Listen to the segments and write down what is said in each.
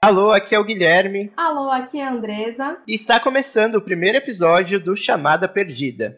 Alô, aqui é o Guilherme. Alô, aqui é a Andresa. E está começando o primeiro episódio do Chamada Perdida.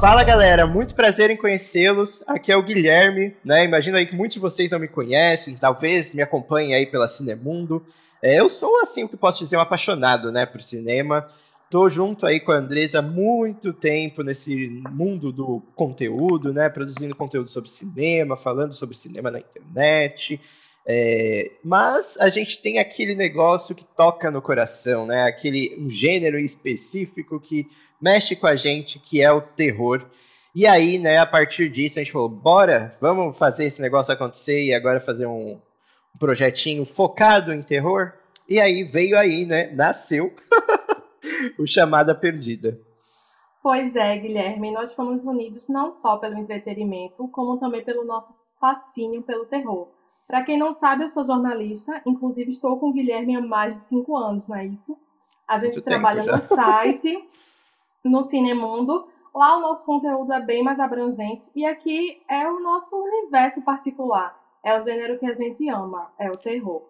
Fala galera, muito prazer em conhecê-los. Aqui é o Guilherme, né? Imagino aí que muitos de vocês não me conhecem, talvez me acompanhem aí pela Cinemundo. É, eu sou, assim, o que posso dizer, um apaixonado, né, por cinema. Tô junto aí com a Andresa há muito tempo nesse mundo do conteúdo, né? Produzindo conteúdo sobre cinema, falando sobre cinema na internet. É, mas a gente tem aquele negócio que toca no coração, né? Aquele um gênero específico que mexe com a gente, que é o terror. E aí, né, a partir disso, a gente falou: bora, vamos fazer esse negócio acontecer e agora fazer um, um projetinho focado em terror. E aí veio aí, né? Nasceu o Chamada Perdida. Pois é, Guilherme, nós fomos unidos não só pelo entretenimento, como também pelo nosso fascínio pelo terror. Para quem não sabe, eu sou jornalista, inclusive estou com o Guilherme há mais de cinco anos, não é isso? A gente Muito trabalha no site, no Cinemundo. Lá o nosso conteúdo é bem mais abrangente e aqui é o nosso universo particular. É o gênero que a gente ama, é o terror.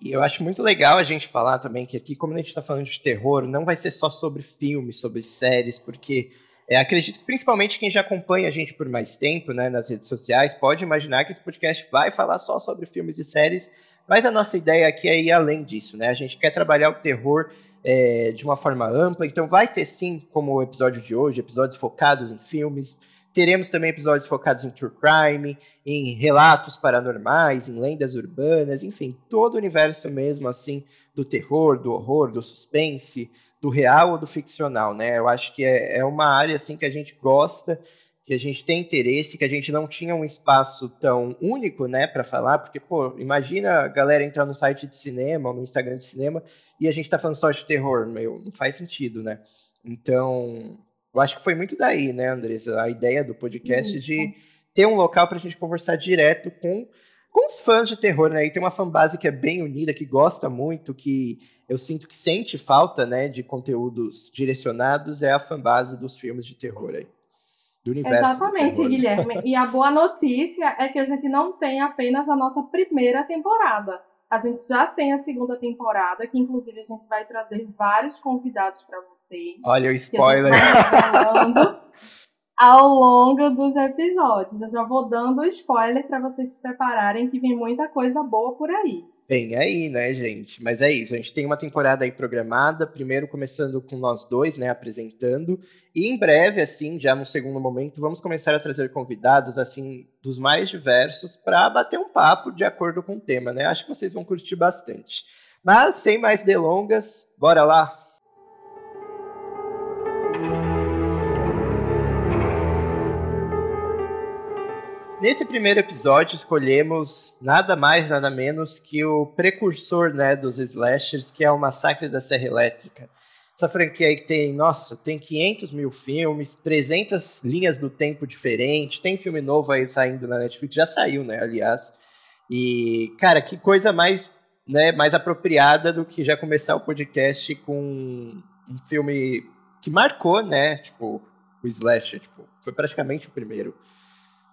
E eu acho muito legal a gente falar também que aqui, como a gente está falando de terror, não vai ser só sobre filmes, sobre séries, porque é, acredito que principalmente quem já acompanha a gente por mais tempo, né, nas redes sociais, pode imaginar que esse podcast vai falar só sobre filmes e séries, mas a nossa ideia aqui é ir além disso, né? A gente quer trabalhar o terror é, de uma forma ampla, então vai ter sim, como o episódio de hoje, episódios focados em filmes, Teremos também episódios focados em true crime, em relatos paranormais, em lendas urbanas, enfim, todo o universo mesmo assim do terror, do horror, do suspense, do real ou do ficcional, né? Eu acho que é, é uma área assim que a gente gosta, que a gente tem interesse, que a gente não tinha um espaço tão único, né, para falar, porque pô, imagina a galera entrar no site de cinema, ou no Instagram de cinema, e a gente tá falando só de terror, meu, não faz sentido, né? Então, eu acho que foi muito daí, né, Andressa? A ideia do podcast Isso. de ter um local para a gente conversar direto com, com os fãs de terror, né? E tem uma fanbase que é bem unida, que gosta muito, que eu sinto que sente falta, né, de conteúdos direcionados, é a fanbase dos filmes de terror aí. Do universo Exatamente, terror, né? Guilherme. E a boa notícia é que a gente não tem apenas a nossa primeira temporada. A gente já tem a segunda temporada, que inclusive a gente vai trazer vários convidados para vocês. Olha o spoiler. ao longo dos episódios. Eu já vou dando spoiler para vocês se prepararem, que vem muita coisa boa por aí. Bem aí, né, gente? Mas é isso, a gente tem uma temporada aí programada, primeiro começando com nós dois, né, apresentando, e em breve, assim, já no segundo momento, vamos começar a trazer convidados, assim, dos mais diversos, para bater um papo de acordo com o tema, né? Acho que vocês vão curtir bastante. Mas, sem mais delongas, bora lá! Nesse primeiro episódio, escolhemos nada mais, nada menos que o precursor né, dos slashers, que é o Massacre da Serra Elétrica. Essa franquia aí que tem, nossa, tem 500 mil filmes, 300 linhas do tempo diferentes, tem filme novo aí saindo na Netflix, já saiu, né, aliás. E, cara, que coisa mais, né, mais apropriada do que já começar o podcast com um filme que marcou, né, tipo, o slasher, tipo, foi praticamente o primeiro.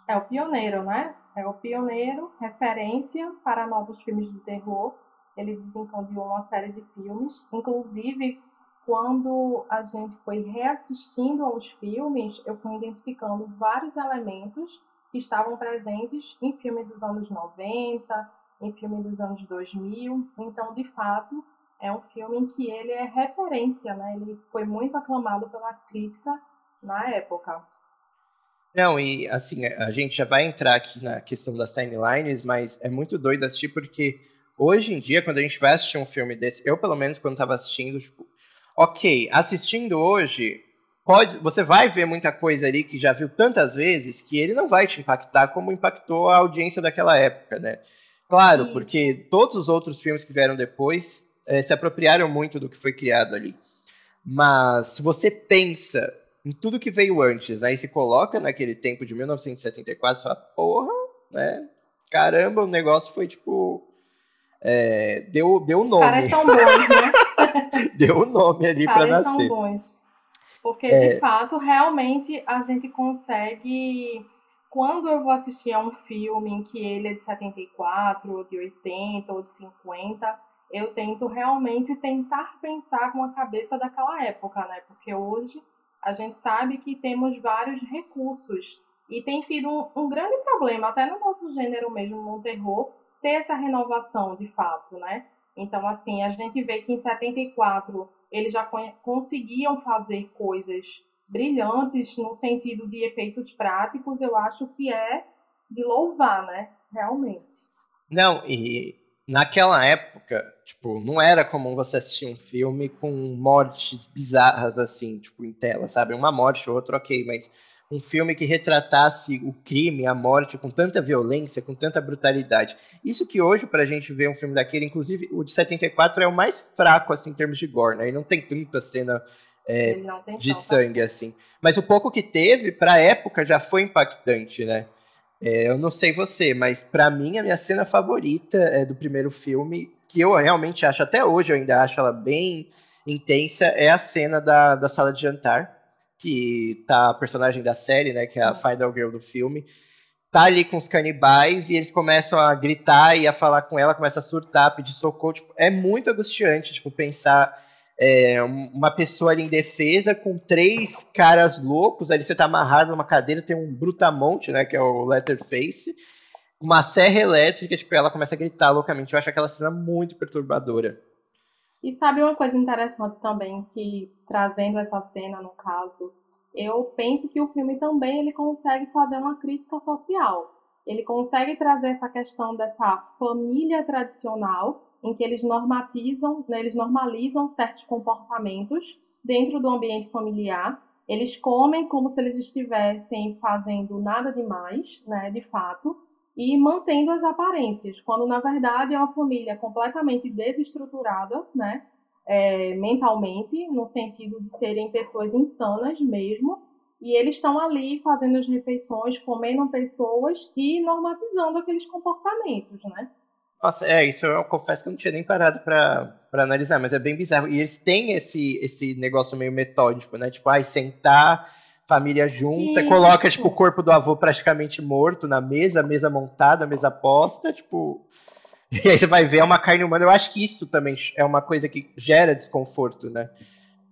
É o pioneiro, né? É o pioneiro, referência para novos filmes de terror. Ele desencadeou uma série de filmes, inclusive quando a gente foi reassistindo aos filmes, eu fui identificando vários elementos que estavam presentes em filme dos anos 90, em filme dos anos 2000. Então, de fato, é um filme em que ele é referência, né? Ele foi muito aclamado pela crítica na época. Não, e assim, a gente já vai entrar aqui na questão das timelines, mas é muito doido assistir porque hoje em dia, quando a gente vai assistir um filme desse, eu pelo menos quando estava assistindo, tipo, ok, assistindo hoje, pode, você vai ver muita coisa ali que já viu tantas vezes que ele não vai te impactar como impactou a audiência daquela época, né? Claro, Isso. porque todos os outros filmes que vieram depois é, se apropriaram muito do que foi criado ali. Mas se você pensa em tudo que veio antes, né? E se coloca naquele tempo de 1974, você fala, porra, né? Caramba, o negócio foi tipo. É, deu, deu nome. Os caras são bons, né? deu o nome ali para nascer. São bons. Porque, é... de fato, realmente a gente consegue. Quando eu vou assistir a um filme em que ele é de 74, ou de 80, ou de 50, eu tento realmente tentar pensar com a cabeça daquela época, né? Porque hoje a gente sabe que temos vários recursos. E tem sido um, um grande problema, até no nosso gênero mesmo, no terror, ter essa renovação de fato, né? Então, assim, a gente vê que em 74 eles já conseguiam fazer coisas brilhantes no sentido de efeitos práticos, eu acho que é de louvar, né? Realmente. Não, e naquela época, tipo, não era comum você assistir um filme com mortes bizarras assim, tipo, em tela, sabe? Uma morte ou outra, ok, mas um filme que retratasse o crime, a morte com tanta violência, com tanta brutalidade. Isso que hoje, pra gente ver um filme daquele, inclusive o de 74 é o mais fraco, assim, em termos de gore, né? Ele não tem tanta cena é, de sangue, assim. Mas o pouco que teve, pra época, já foi impactante, né? É, eu não sei você, mas para mim a minha cena favorita é do primeiro filme, que eu realmente acho, até hoje eu ainda acho ela bem intensa, é a cena da, da sala de jantar que tá a personagem da série, né, que é a Final Girl do filme, tá ali com os canibais e eles começam a gritar e a falar com ela, começa a surtar, pedir socorro, tipo, é muito angustiante, tipo, pensar é, uma pessoa ali em defesa com três caras loucos, ali você tá amarrado numa cadeira, tem um brutamonte, né, que é o Letterface, uma serra elétrica, tipo, ela começa a gritar loucamente, eu acho aquela cena muito perturbadora. E sabe uma coisa interessante também, que trazendo essa cena no caso, eu penso que o filme também ele consegue fazer uma crítica social. Ele consegue trazer essa questão dessa família tradicional, em que eles normatizam, né, eles normalizam certos comportamentos dentro do ambiente familiar. Eles comem como se eles estivessem fazendo nada demais, né, de fato, e mantendo as aparências, quando na verdade é uma família completamente desestruturada, né? É, mentalmente, no sentido de serem pessoas insanas mesmo, e eles estão ali fazendo as refeições, comendo pessoas e normatizando aqueles comportamentos, né? Nossa, é, isso eu confesso que eu não tinha nem parado para analisar, mas é bem bizarro. E eles têm esse, esse negócio meio metódico, né? Tipo, ai, sentar família junta, Isso. coloca tipo o corpo do avô praticamente morto na mesa, mesa montada, mesa posta, tipo, e aí você vai ver é uma carne humana. Eu acho que isso também é uma coisa que gera desconforto, né?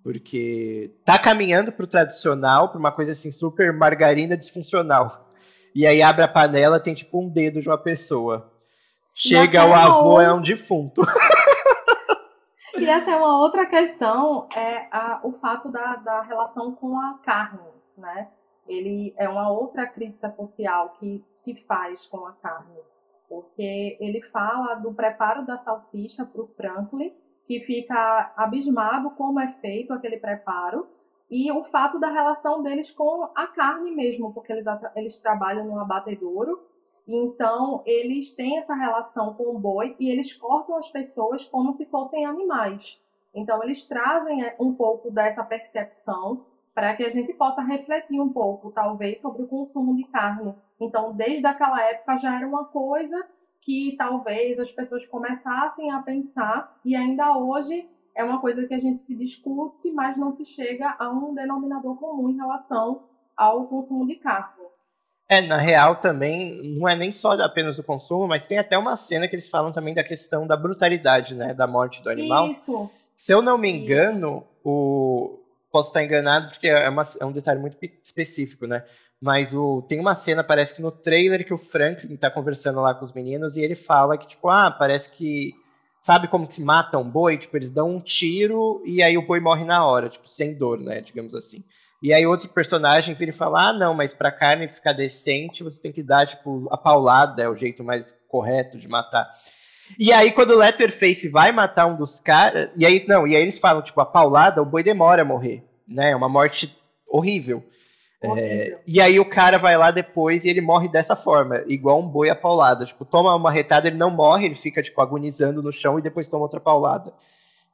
Porque tá caminhando pro tradicional, pra uma coisa assim super margarina disfuncional. E aí abre a panela, tem tipo um dedo de uma pessoa. Chega o avô, é um defunto. E até uma outra questão é a, o fato da, da relação com a carne né? Ele é uma outra crítica social que se faz com a carne, porque ele fala do preparo da salsicha para o Franklin, que fica abismado como é feito aquele preparo, e o fato da relação deles com a carne mesmo, porque eles, eles trabalham no abatedouro, então eles têm essa relação com o boi e eles cortam as pessoas como se fossem animais. Então eles trazem é, um pouco dessa percepção para que a gente possa refletir um pouco, talvez, sobre o consumo de carne. Então, desde aquela época já era uma coisa que talvez as pessoas começassem a pensar, e ainda hoje é uma coisa que a gente discute, mas não se chega a um denominador comum em relação ao consumo de carne. É, na real também, não é nem só apenas o consumo, mas tem até uma cena que eles falam também da questão da brutalidade, né, da morte do animal. Isso. Se eu não me engano, Isso. o posso estar enganado, porque é, uma, é um detalhe muito específico, né? Mas o, tem uma cena, parece que no trailer, que o Franklin tá conversando lá com os meninos e ele fala que, tipo, ah, parece que. Sabe como que se mata um boi? Tipo, eles dão um tiro e aí o boi morre na hora, tipo, sem dor, né? Digamos assim. E aí outro personagem vira e fala: ah, não, mas pra carne ficar decente, você tem que dar, tipo, a paulada, é o jeito mais correto de matar. E aí, quando o Letterface vai matar um dos caras. E aí, não, e aí eles falam, tipo, a paulada, o boi demora a morrer. Né? É uma morte horrível. É, e aí o cara vai lá depois e ele morre dessa forma, igual um boi a paulada. Tipo, toma uma retada, ele não morre, ele fica, tipo, agonizando no chão e depois toma outra paulada.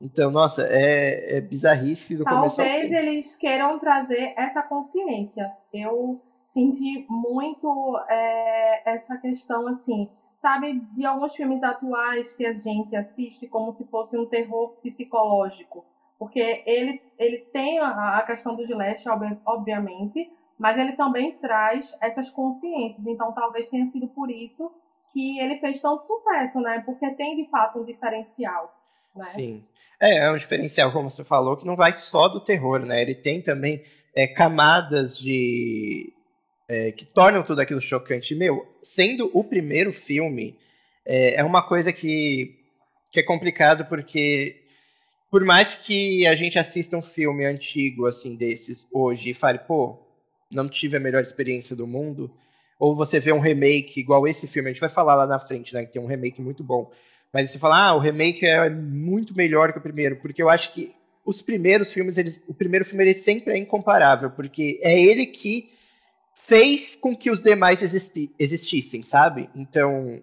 Então, nossa, é, é bizarrice do Talvez Talvez eles queiram trazer essa consciência. Eu senti muito é, essa questão, assim, sabe, de alguns filmes atuais que a gente assiste como se fosse um terror psicológico. Porque ele, ele tem a questão do Gillette, obviamente, mas ele também traz essas consciências. Então, talvez tenha sido por isso que ele fez tanto sucesso, né? Porque tem, de fato, um diferencial. Né? Sim. É, é um diferencial, como você falou, que não vai só do terror, né? Ele tem também é, camadas de. É, que tornam tudo aquilo chocante. Meu, sendo o primeiro filme, é, é uma coisa que, que é complicado porque por mais que a gente assista um filme antigo assim desses hoje e fale, pô, não tive a melhor experiência do mundo, ou você vê um remake igual esse filme, a gente vai falar lá na frente, né, que tem um remake muito bom. Mas você fala, ah, o remake é muito melhor que o primeiro, porque eu acho que os primeiros filmes, eles, o primeiro filme ele sempre é incomparável, porque é ele que fez com que os demais existi, existissem, sabe? Então,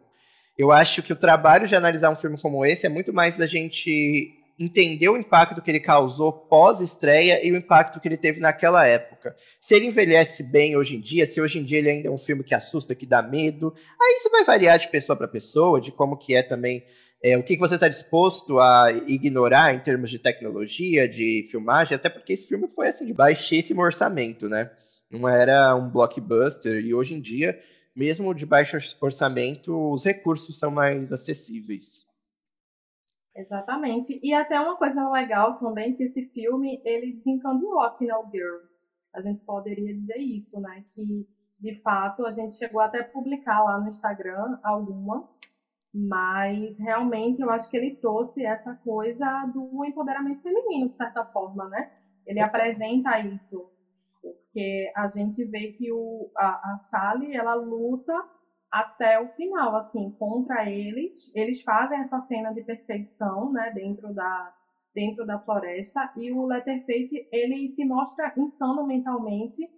eu acho que o trabalho de analisar um filme como esse é muito mais da gente entender o impacto que ele causou pós-estreia e o impacto que ele teve naquela época. Se ele envelhece bem hoje em dia, se hoje em dia ele ainda é um filme que assusta, que dá medo, aí você vai variar de pessoa para pessoa, de como que é também é, o que, que você está disposto a ignorar em termos de tecnologia, de filmagem, até porque esse filme foi assim de baixíssimo orçamento, né? Não era um blockbuster, e hoje em dia, mesmo de baixo orçamento, os recursos são mais acessíveis. Exatamente. E até uma coisa legal também, que esse filme, ele desencadeou a Final Girl. A gente poderia dizer isso, né? Que, de fato, a gente chegou até a publicar lá no Instagram algumas, mas realmente eu acho que ele trouxe essa coisa do empoderamento feminino, de certa forma, né? Ele apresenta isso, porque a gente vê que o, a, a Sally, ela luta até o final, assim, contra eles. Eles fazem essa cena de perseguição, né, dentro da, dentro da floresta, e o Letterface, ele se mostra insano mentalmente,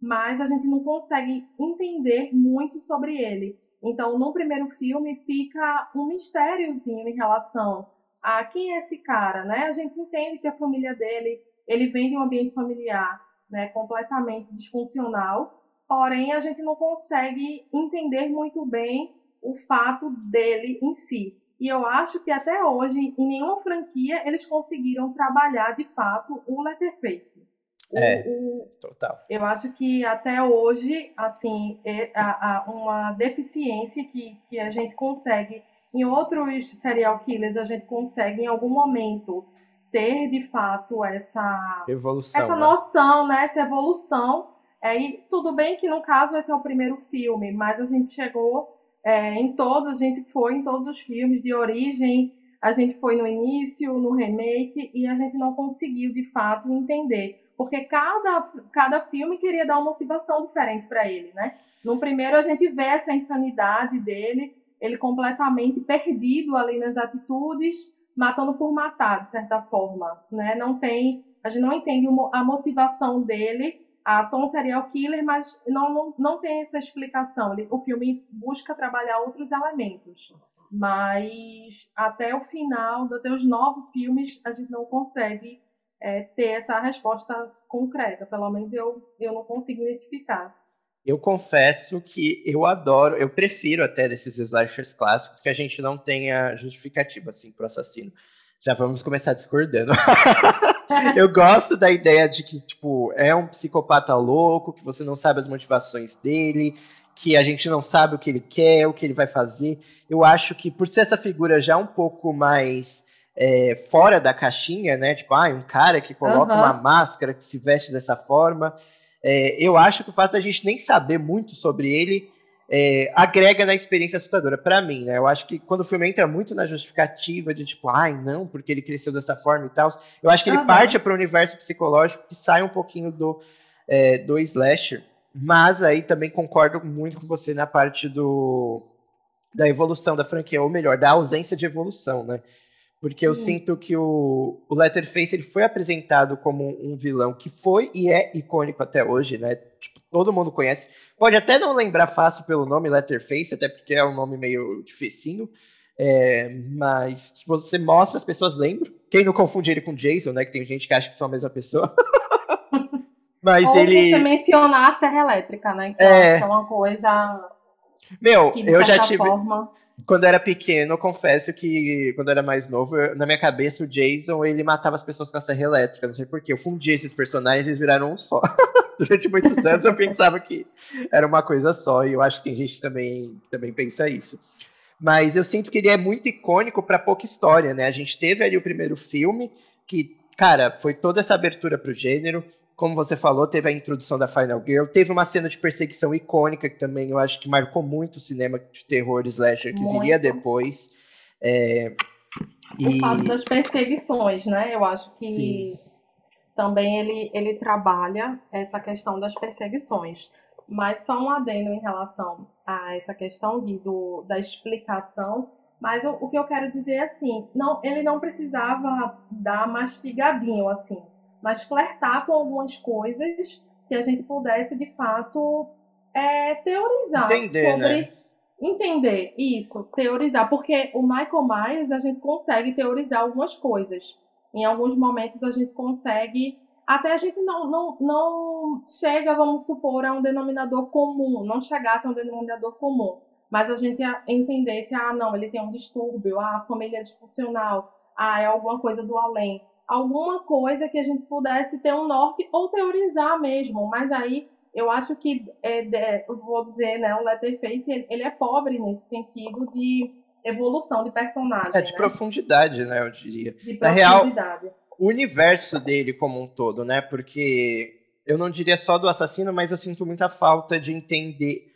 mas a gente não consegue entender muito sobre ele. Então, no primeiro filme, fica um mistériozinho em relação a quem é esse cara, né? A gente entende que a família dele, ele vem de um ambiente familiar, né, completamente disfuncional, porém a gente não consegue entender muito bem o fato dele em si. E eu acho que até hoje, em nenhuma franquia, eles conseguiram trabalhar de fato o Letterface. É, o, total. Eu acho que até hoje, assim, é a, a, uma deficiência que, que a gente consegue, em outros serial killers, a gente consegue em algum momento ter de fato essa evolução, essa né? noção, né? essa evolução é, e tudo bem que no caso esse é o primeiro filme, mas a gente chegou é, em todos, a gente foi em todos os filmes de origem, a gente foi no início, no remake, e a gente não conseguiu de fato entender. Porque cada, cada filme queria dar uma motivação diferente para ele, né? No primeiro a gente vê essa insanidade dele, ele completamente perdido ali nas atitudes, matando por matar, de certa forma, né? Não tem, a gente não entende a motivação dele ah, sou um serial killer, mas não, não, não tem essa explicação. O filme busca trabalhar outros elementos. Mas até o final, até os nove filmes, a gente não consegue é, ter essa resposta concreta. Pelo menos eu, eu não consigo identificar. Eu confesso que eu adoro, eu prefiro até desses slashers clássicos que a gente não tenha justificativa assim pro assassino. Já vamos começar discordando. eu gosto da ideia de que, tipo, é um psicopata louco, que você não sabe as motivações dele, que a gente não sabe o que ele quer, o que ele vai fazer. Eu acho que, por ser essa figura já um pouco mais é, fora da caixinha, né? Tipo, ah, um cara que coloca uhum. uma máscara, que se veste dessa forma. É, eu acho que o fato da gente nem saber muito sobre ele é, agrega na experiência assustadora para mim, né? Eu acho que quando o filme entra muito na justificativa de tipo, ai, não, porque ele cresceu dessa forma e tal, eu acho que ele ah, parte para o universo psicológico que sai um pouquinho do, é, do slasher. Mas aí também concordo muito com você na parte do da evolução da franquia, ou melhor, da ausência de evolução, né? Porque eu Isso. sinto que o, o Letterface ele foi apresentado como um vilão que foi e é icônico até hoje, né? Tipo, todo mundo conhece. Pode até não lembrar fácil pelo nome Letterface, até porque é um nome meio dificinho. É, mas tipo, você mostra, as pessoas lembram. Quem não confunde ele com Jason, né? Que tem gente que acha que são a mesma pessoa. mas Ou ele. você mencionar a serra elétrica, né? Que é... eu acho que é uma coisa. Meu, que, eu já tive. Forma quando eu era pequeno, eu confesso que quando eu era mais novo, eu, na minha cabeça, o Jason, ele matava as pessoas com a serra elétrica. Não sei porquê. Eu fundi esses personagens eles viraram um só. Durante muitos anos eu pensava que era uma coisa só. E eu acho que tem gente que também, também pensa isso. Mas eu sinto que ele é muito icônico para pouca história, né? A gente teve ali o primeiro filme, que, cara, foi toda essa abertura para o gênero como você falou, teve a introdução da Final Girl, teve uma cena de perseguição icônica que também eu acho que marcou muito o cinema de terror slasher que muito. viria depois. É, e... O fato das perseguições, né? Eu acho que Sim. também ele, ele trabalha essa questão das perseguições. Mas só um adendo em relação a essa questão do, da explicação. Mas o, o que eu quero dizer é assim, não, ele não precisava dar mastigadinho assim mas flertar com algumas coisas que a gente pudesse, de fato, é, teorizar Entender, sobre. Né? Entender, isso, teorizar. Porque o Michael Myers, a gente consegue teorizar algumas coisas. Em alguns momentos a gente consegue. Até a gente não, não, não chega, vamos supor, a um denominador comum, não chegasse a um denominador comum, mas a gente entendesse, ah, não, ele tem um distúrbio, ah, a família é disfuncional, ah, é alguma coisa do além alguma coisa que a gente pudesse ter um norte ou teorizar mesmo. Mas aí eu acho que, é, vou dizer, né, o Letterface ele, é pobre nesse sentido de evolução de personagem. É de né? profundidade, né, eu diria. De Na profundidade. Real, o universo dele como um todo, né? Porque eu não diria só do assassino, mas eu sinto muita falta de entender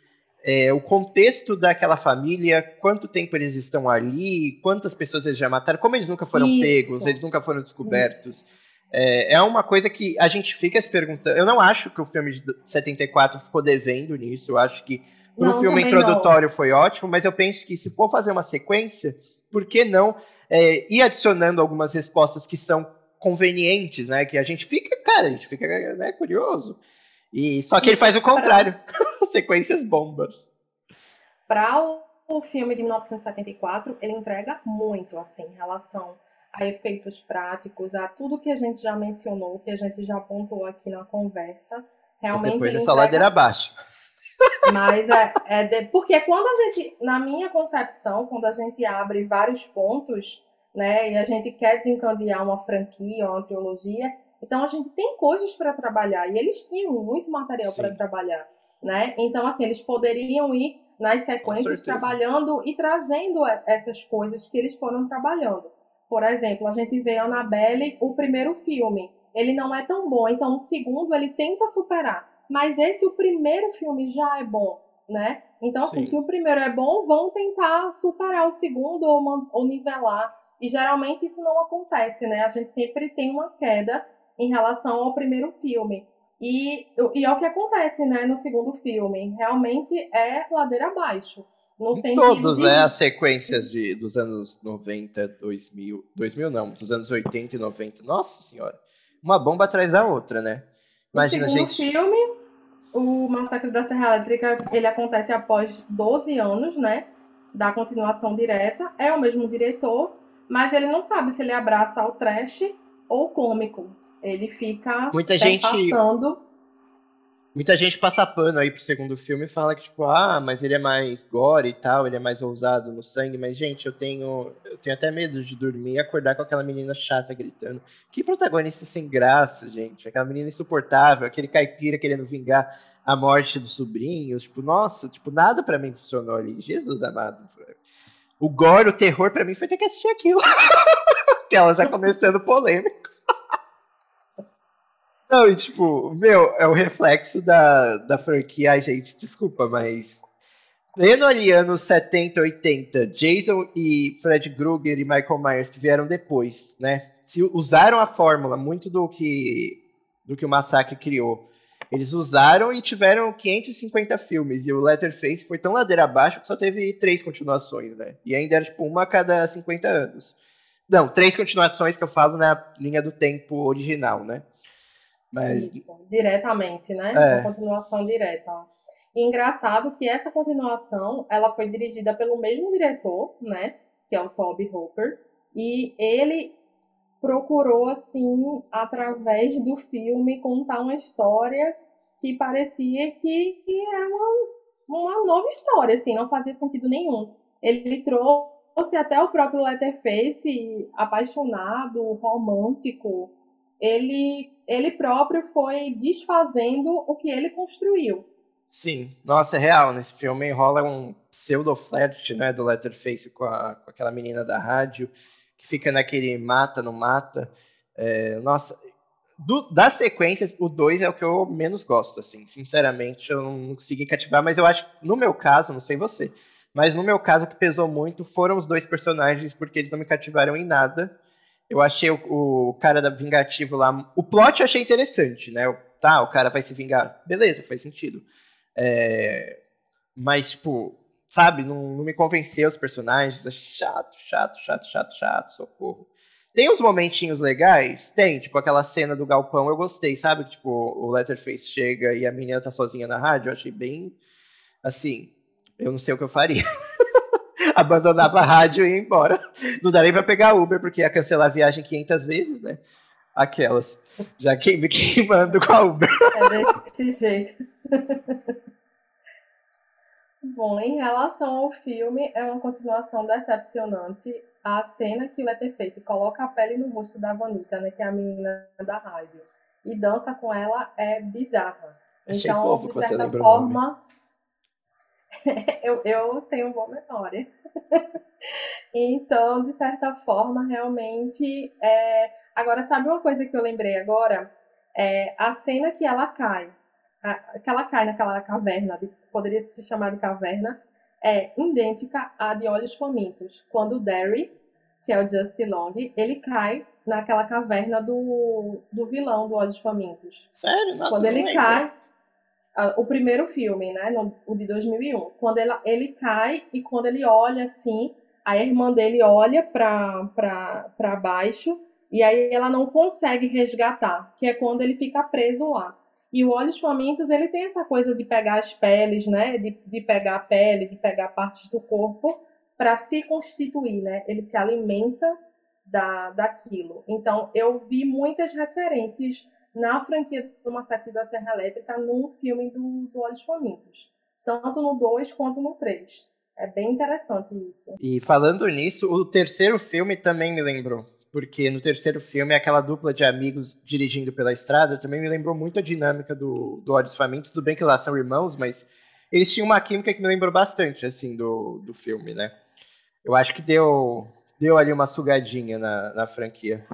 é, o contexto daquela família, quanto tempo eles estão ali, quantas pessoas eles já mataram, como eles nunca foram Isso. pegos, eles nunca foram descobertos. É, é, uma coisa que a gente fica se perguntando. Eu não acho que o filme de 74 ficou devendo nisso, eu acho que o filme introdutório não. foi ótimo, mas eu penso que se for fazer uma sequência, por que não é, ir adicionando algumas respostas que são convenientes, né? Que a gente fica, cara, a gente fica né, curioso. E só que ele faz o contrário. Sequências bombas. Para o filme de 1974, ele entrega muito assim em relação a efeitos práticos, a tudo que a gente já mencionou, que a gente já apontou aqui na conversa. Realmente Mas depois essa entrega... ladeira abaixo. Mas é, é de... porque quando a gente, na minha concepção, quando a gente abre vários pontos, né, e a gente quer desencadear uma franquia, uma trilogia, então a gente tem coisas para trabalhar e eles tinham muito material para trabalhar, né? Então assim eles poderiam ir nas sequências trabalhando e trazendo essas coisas que eles foram trabalhando. Por exemplo, a gente vê Annabelle, o primeiro filme, ele não é tão bom, então o segundo ele tenta superar, mas esse o primeiro filme já é bom, né? Então assim, Sim. se o primeiro é bom, vão tentar superar o segundo ou, ou nivelar. E geralmente isso não acontece, né? A gente sempre tem uma queda em relação ao primeiro filme. E, e é o que acontece, né, no segundo filme. Realmente é ladeira abaixo. No sentido todos, de... né, as sequências de, dos anos 90, 2000, 2000 não, dos anos 80 e 90. Nossa senhora, uma bomba atrás da outra, né? Imagina, no segundo gente... filme, o Massacre da Serra Elétrica, ele acontece após 12 anos, né, da continuação direta. É o mesmo diretor, mas ele não sabe se ele abraça o trash ou cômico. Ele fica muita gente passando. Muita gente passa pano aí pro segundo filme e fala que, tipo, ah, mas ele é mais gore e tal, ele é mais ousado no sangue, mas, gente, eu tenho. Eu tenho até medo de dormir e acordar com aquela menina chata gritando. Que protagonista sem graça, gente. Aquela menina insuportável, aquele caipira querendo vingar a morte dos sobrinhos. Tipo, nossa, tipo, nada para mim funcionou ali. Jesus amado. O gore, o terror, para mim foi ter que assistir aquilo. Aquela já começando polêmico. Não, e tipo, meu, é o reflexo da, da franquia. Ai, gente, desculpa, mas. Vendo ali anos 70, 80, Jason e Fred Krueger e Michael Myers que vieram depois, né? Se usaram a fórmula muito do que do que o Massacre criou. Eles usaram e tiveram 550 filmes. E o Letterface foi tão ladeira abaixo que só teve três continuações, né? E ainda era tipo uma a cada 50 anos. Não, três continuações que eu falo na linha do tempo original, né? Mas... Isso, diretamente, né? É. Uma continuação direta. E engraçado que essa continuação, ela foi dirigida pelo mesmo diretor, né? Que é o Toby Hooper. E ele procurou, assim, através do filme, contar uma história que parecia que, era uma, uma nova história, assim, não fazia sentido nenhum. ele trouxe até o próprio Letterface apaixonado, romântico. Ele, ele próprio foi desfazendo o que ele construiu. Sim, nossa, é real. Nesse filme rola um pseudo-flirt, né, do Letterface com, a, com aquela menina da rádio, que fica naquele mata, não mata. É, nossa, do, das sequências, o 2 é o que eu menos gosto, assim. Sinceramente, eu não consegui cativar, mas eu acho que, no meu caso, não sei você, mas no meu caso, o que pesou muito foram os dois personagens, porque eles não me cativaram em nada. Eu achei o, o cara da vingativo lá. O plot eu achei interessante, né? Tá, o cara vai se vingar. Beleza, faz sentido. É, mas, tipo, sabe, não, não me convenceu os personagens. É chato, chato, chato, chato, chato, socorro. Tem uns momentinhos legais? Tem, tipo aquela cena do galpão eu gostei, sabe? Tipo, o Letterface chega e a menina tá sozinha na rádio, eu achei bem. Assim, eu não sei o que eu faria. Abandonava a rádio e ia embora. Não dá nem pra pegar Uber, porque ia cancelar a viagem 500 vezes, né? Aquelas. Já me queimando com a Uber. É desse jeito. Bom, em relação ao filme, é uma continuação decepcionante a cena que o Letterface coloca a pele no rosto da Vanita, né, que é a menina da rádio, e dança com ela é bizarra. Achei então, fofo de certa forma, eu, eu tenho boa memória. então, de certa forma, realmente. É... Agora, sabe uma coisa que eu lembrei agora? É a cena que ela cai. A, que ela cai naquela caverna, poderia se chamar de caverna, é idêntica à de Olhos Famintos, quando o Derry, que é o Justin Long, ele cai naquela caverna do, do vilão do Olhos Famintos. Sério? Nossa, quando ele cai, o primeiro filme, né, no, o de 2001, quando ele, ele cai e quando ele olha assim, a irmã dele olha para baixo e aí ela não consegue resgatar, que é quando ele fica preso lá. E o Olhos Famintos, ele tem essa coisa de pegar as peles, né? De, de pegar a pele, de pegar partes do corpo para se constituir, né? Ele se alimenta da, daquilo. Então, eu vi muitas referências na franquia do Massacre da Serra Elétrica no filme do, do Olhos Famintos. Tanto no 2 quanto no 3. É bem interessante isso. E falando nisso, o terceiro filme também me lembrou porque no terceiro filme, aquela dupla de amigos dirigindo pela estrada também me lembrou muito a dinâmica do, do Olhos Famintos. Tudo bem que lá são irmãos, mas eles tinham uma química que me lembrou bastante, assim, do, do filme, né? Eu acho que deu, deu ali uma sugadinha na, na franquia.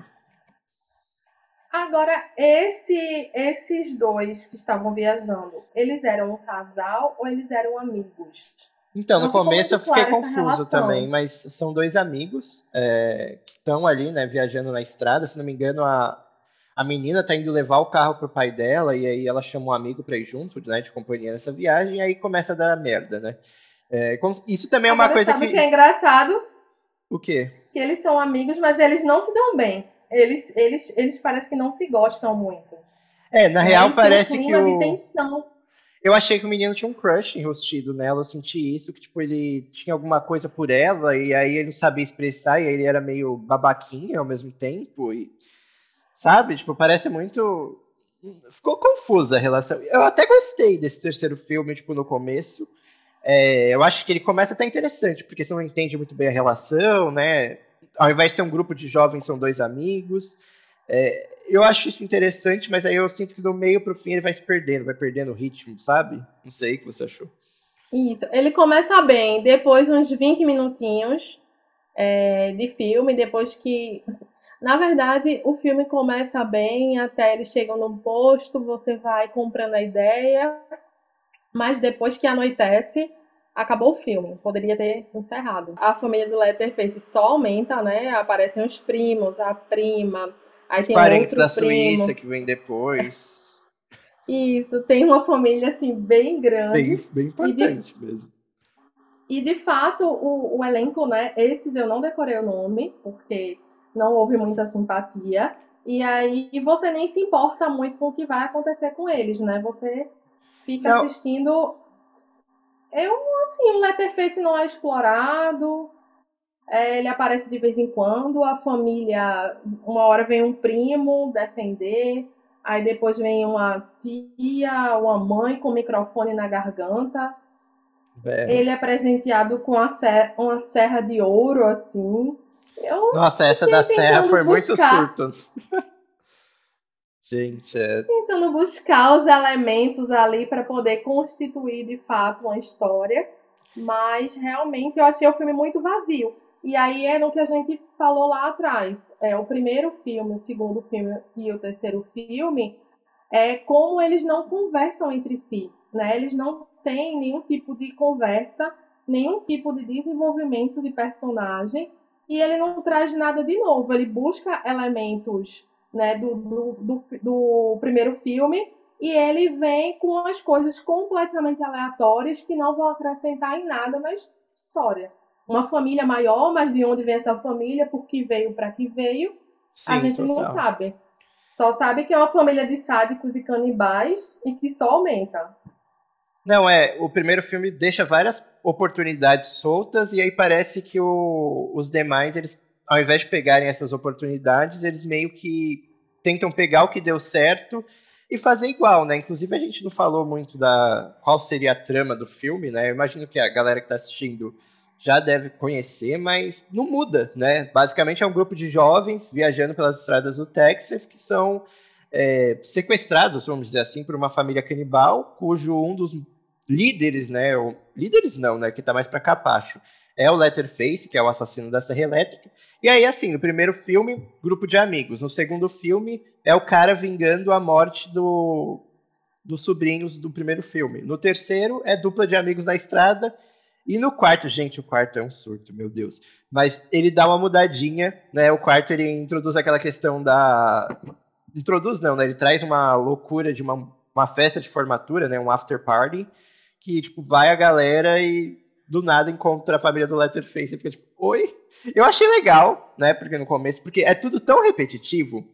Agora, esse, esses dois que estavam viajando, eles eram um casal ou eles eram amigos? Então, no começo eu fiquei confuso também, mas são dois amigos é, que estão ali, né, viajando na estrada. Se não me engano, a, a menina tá indo levar o carro pro pai dela, e aí ela chama um amigo pra ir junto, né, de companhia nessa viagem, e aí começa a dar merda, né? É, isso também é uma coisa sabe que... que é engraçado? O quê? Que eles são amigos, mas eles não se dão bem. Eles, eles, eles parecem que não se gostam muito. É, na real parece um que o... de tensão eu achei que o menino tinha um crush enrostido nela, eu senti isso, que tipo, ele tinha alguma coisa por ela, e aí ele não sabia expressar, e aí ele era meio babaquinha ao mesmo tempo, e sabe? Tipo, parece muito. Ficou confusa a relação. Eu até gostei desse terceiro filme, tipo, no começo. É, eu acho que ele começa até interessante, porque você não entende muito bem a relação, né? Ao invés de ser um grupo de jovens, são dois amigos. É, eu acho isso interessante, mas aí eu sinto que do meio pro fim ele vai se perdendo, vai perdendo o ritmo, sabe? Não sei o que você achou. Isso, ele começa bem, depois uns 20 minutinhos é, de filme, depois que. Na verdade, o filme começa bem, até eles chegam no posto, você vai comprando a ideia, mas depois que anoitece, acabou o filme. Poderia ter encerrado. A família do Letterface só aumenta, né? Aparecem os primos, a prima Aí Os tem parentes da primo. Suíça que vem depois. Isso, tem uma família assim bem grande. Bem, bem importante de, mesmo. E de fato, o, o, elenco, né? Esses eu não decorei o nome, porque não houve muita simpatia. E aí você nem se importa muito com o que vai acontecer com eles, né? Você fica não. assistindo. Eu, assim, o Letterface não é explorado. É, ele aparece de vez em quando, a família, uma hora vem um primo defender, aí depois vem uma tia, uma mãe com microfone na garganta. É. Ele é presenteado com ser uma serra de ouro, assim. Eu Nossa, essa da serra foi buscar. muito surto. Gente, é... Tentando buscar os elementos ali para poder constituir de fato uma história, mas realmente eu achei o filme muito vazio. E aí é no que a gente falou lá atrás. É, o primeiro filme, o segundo filme e o terceiro filme é como eles não conversam entre si. Né? Eles não têm nenhum tipo de conversa, nenhum tipo de desenvolvimento de personagem, e ele não traz nada de novo. Ele busca elementos né, do, do, do, do primeiro filme e ele vem com as coisas completamente aleatórias que não vão acrescentar em nada na história uma família maior, mas de onde vem essa família, por que veio, para que veio, Sim, a gente total. não sabe. Só sabe que é uma família de sádicos e canibais e que só aumenta. Não, é, o primeiro filme deixa várias oportunidades soltas e aí parece que o, os demais, eles, ao invés de pegarem essas oportunidades, eles meio que tentam pegar o que deu certo e fazer igual, né? Inclusive a gente não falou muito da qual seria a trama do filme, né? Eu imagino que a galera que está assistindo já deve conhecer, mas não muda, né? Basicamente é um grupo de jovens viajando pelas estradas do Texas que são é, sequestrados, vamos dizer assim, por uma família canibal, cujo um dos líderes, né? O, líderes não, né? Que tá mais para capacho. É o Letterface, que é o assassino da Serra Elétrica. E aí, assim, no primeiro filme, grupo de amigos. No segundo filme, é o cara vingando a morte do, dos sobrinhos do primeiro filme. No terceiro, é dupla de amigos na estrada e no quarto, gente, o quarto é um surto, meu Deus. Mas ele dá uma mudadinha, né? O quarto ele introduz aquela questão da. Introduz não, né? Ele traz uma loucura de uma, uma festa de formatura, né? Um after party. Que, tipo, vai a galera e do nada encontra a família do Letterface e fica tipo, oi? Eu achei legal, né? Porque no começo, porque é tudo tão repetitivo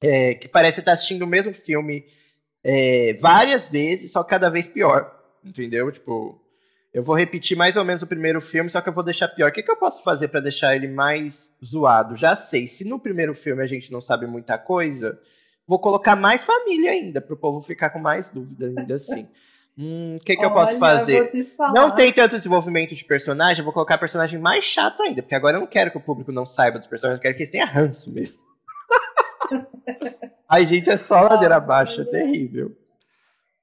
é, que parece estar assistindo o mesmo filme é, várias vezes, só cada vez pior. Entendeu? Tipo, eu vou repetir mais ou menos o primeiro filme, só que eu vou deixar pior. O que, que eu posso fazer para deixar ele mais zoado? Já sei, se no primeiro filme a gente não sabe muita coisa, vou colocar mais família ainda, para o povo ficar com mais dúvida ainda assim. Hum, o que, que eu posso fazer? Eu não tem tanto desenvolvimento de personagem, eu vou colocar personagem mais chato ainda, porque agora eu não quero que o público não saiba dos personagens, eu quero que eles tenham ranço mesmo. Ai, gente, é só ladeira abaixo, é terrível.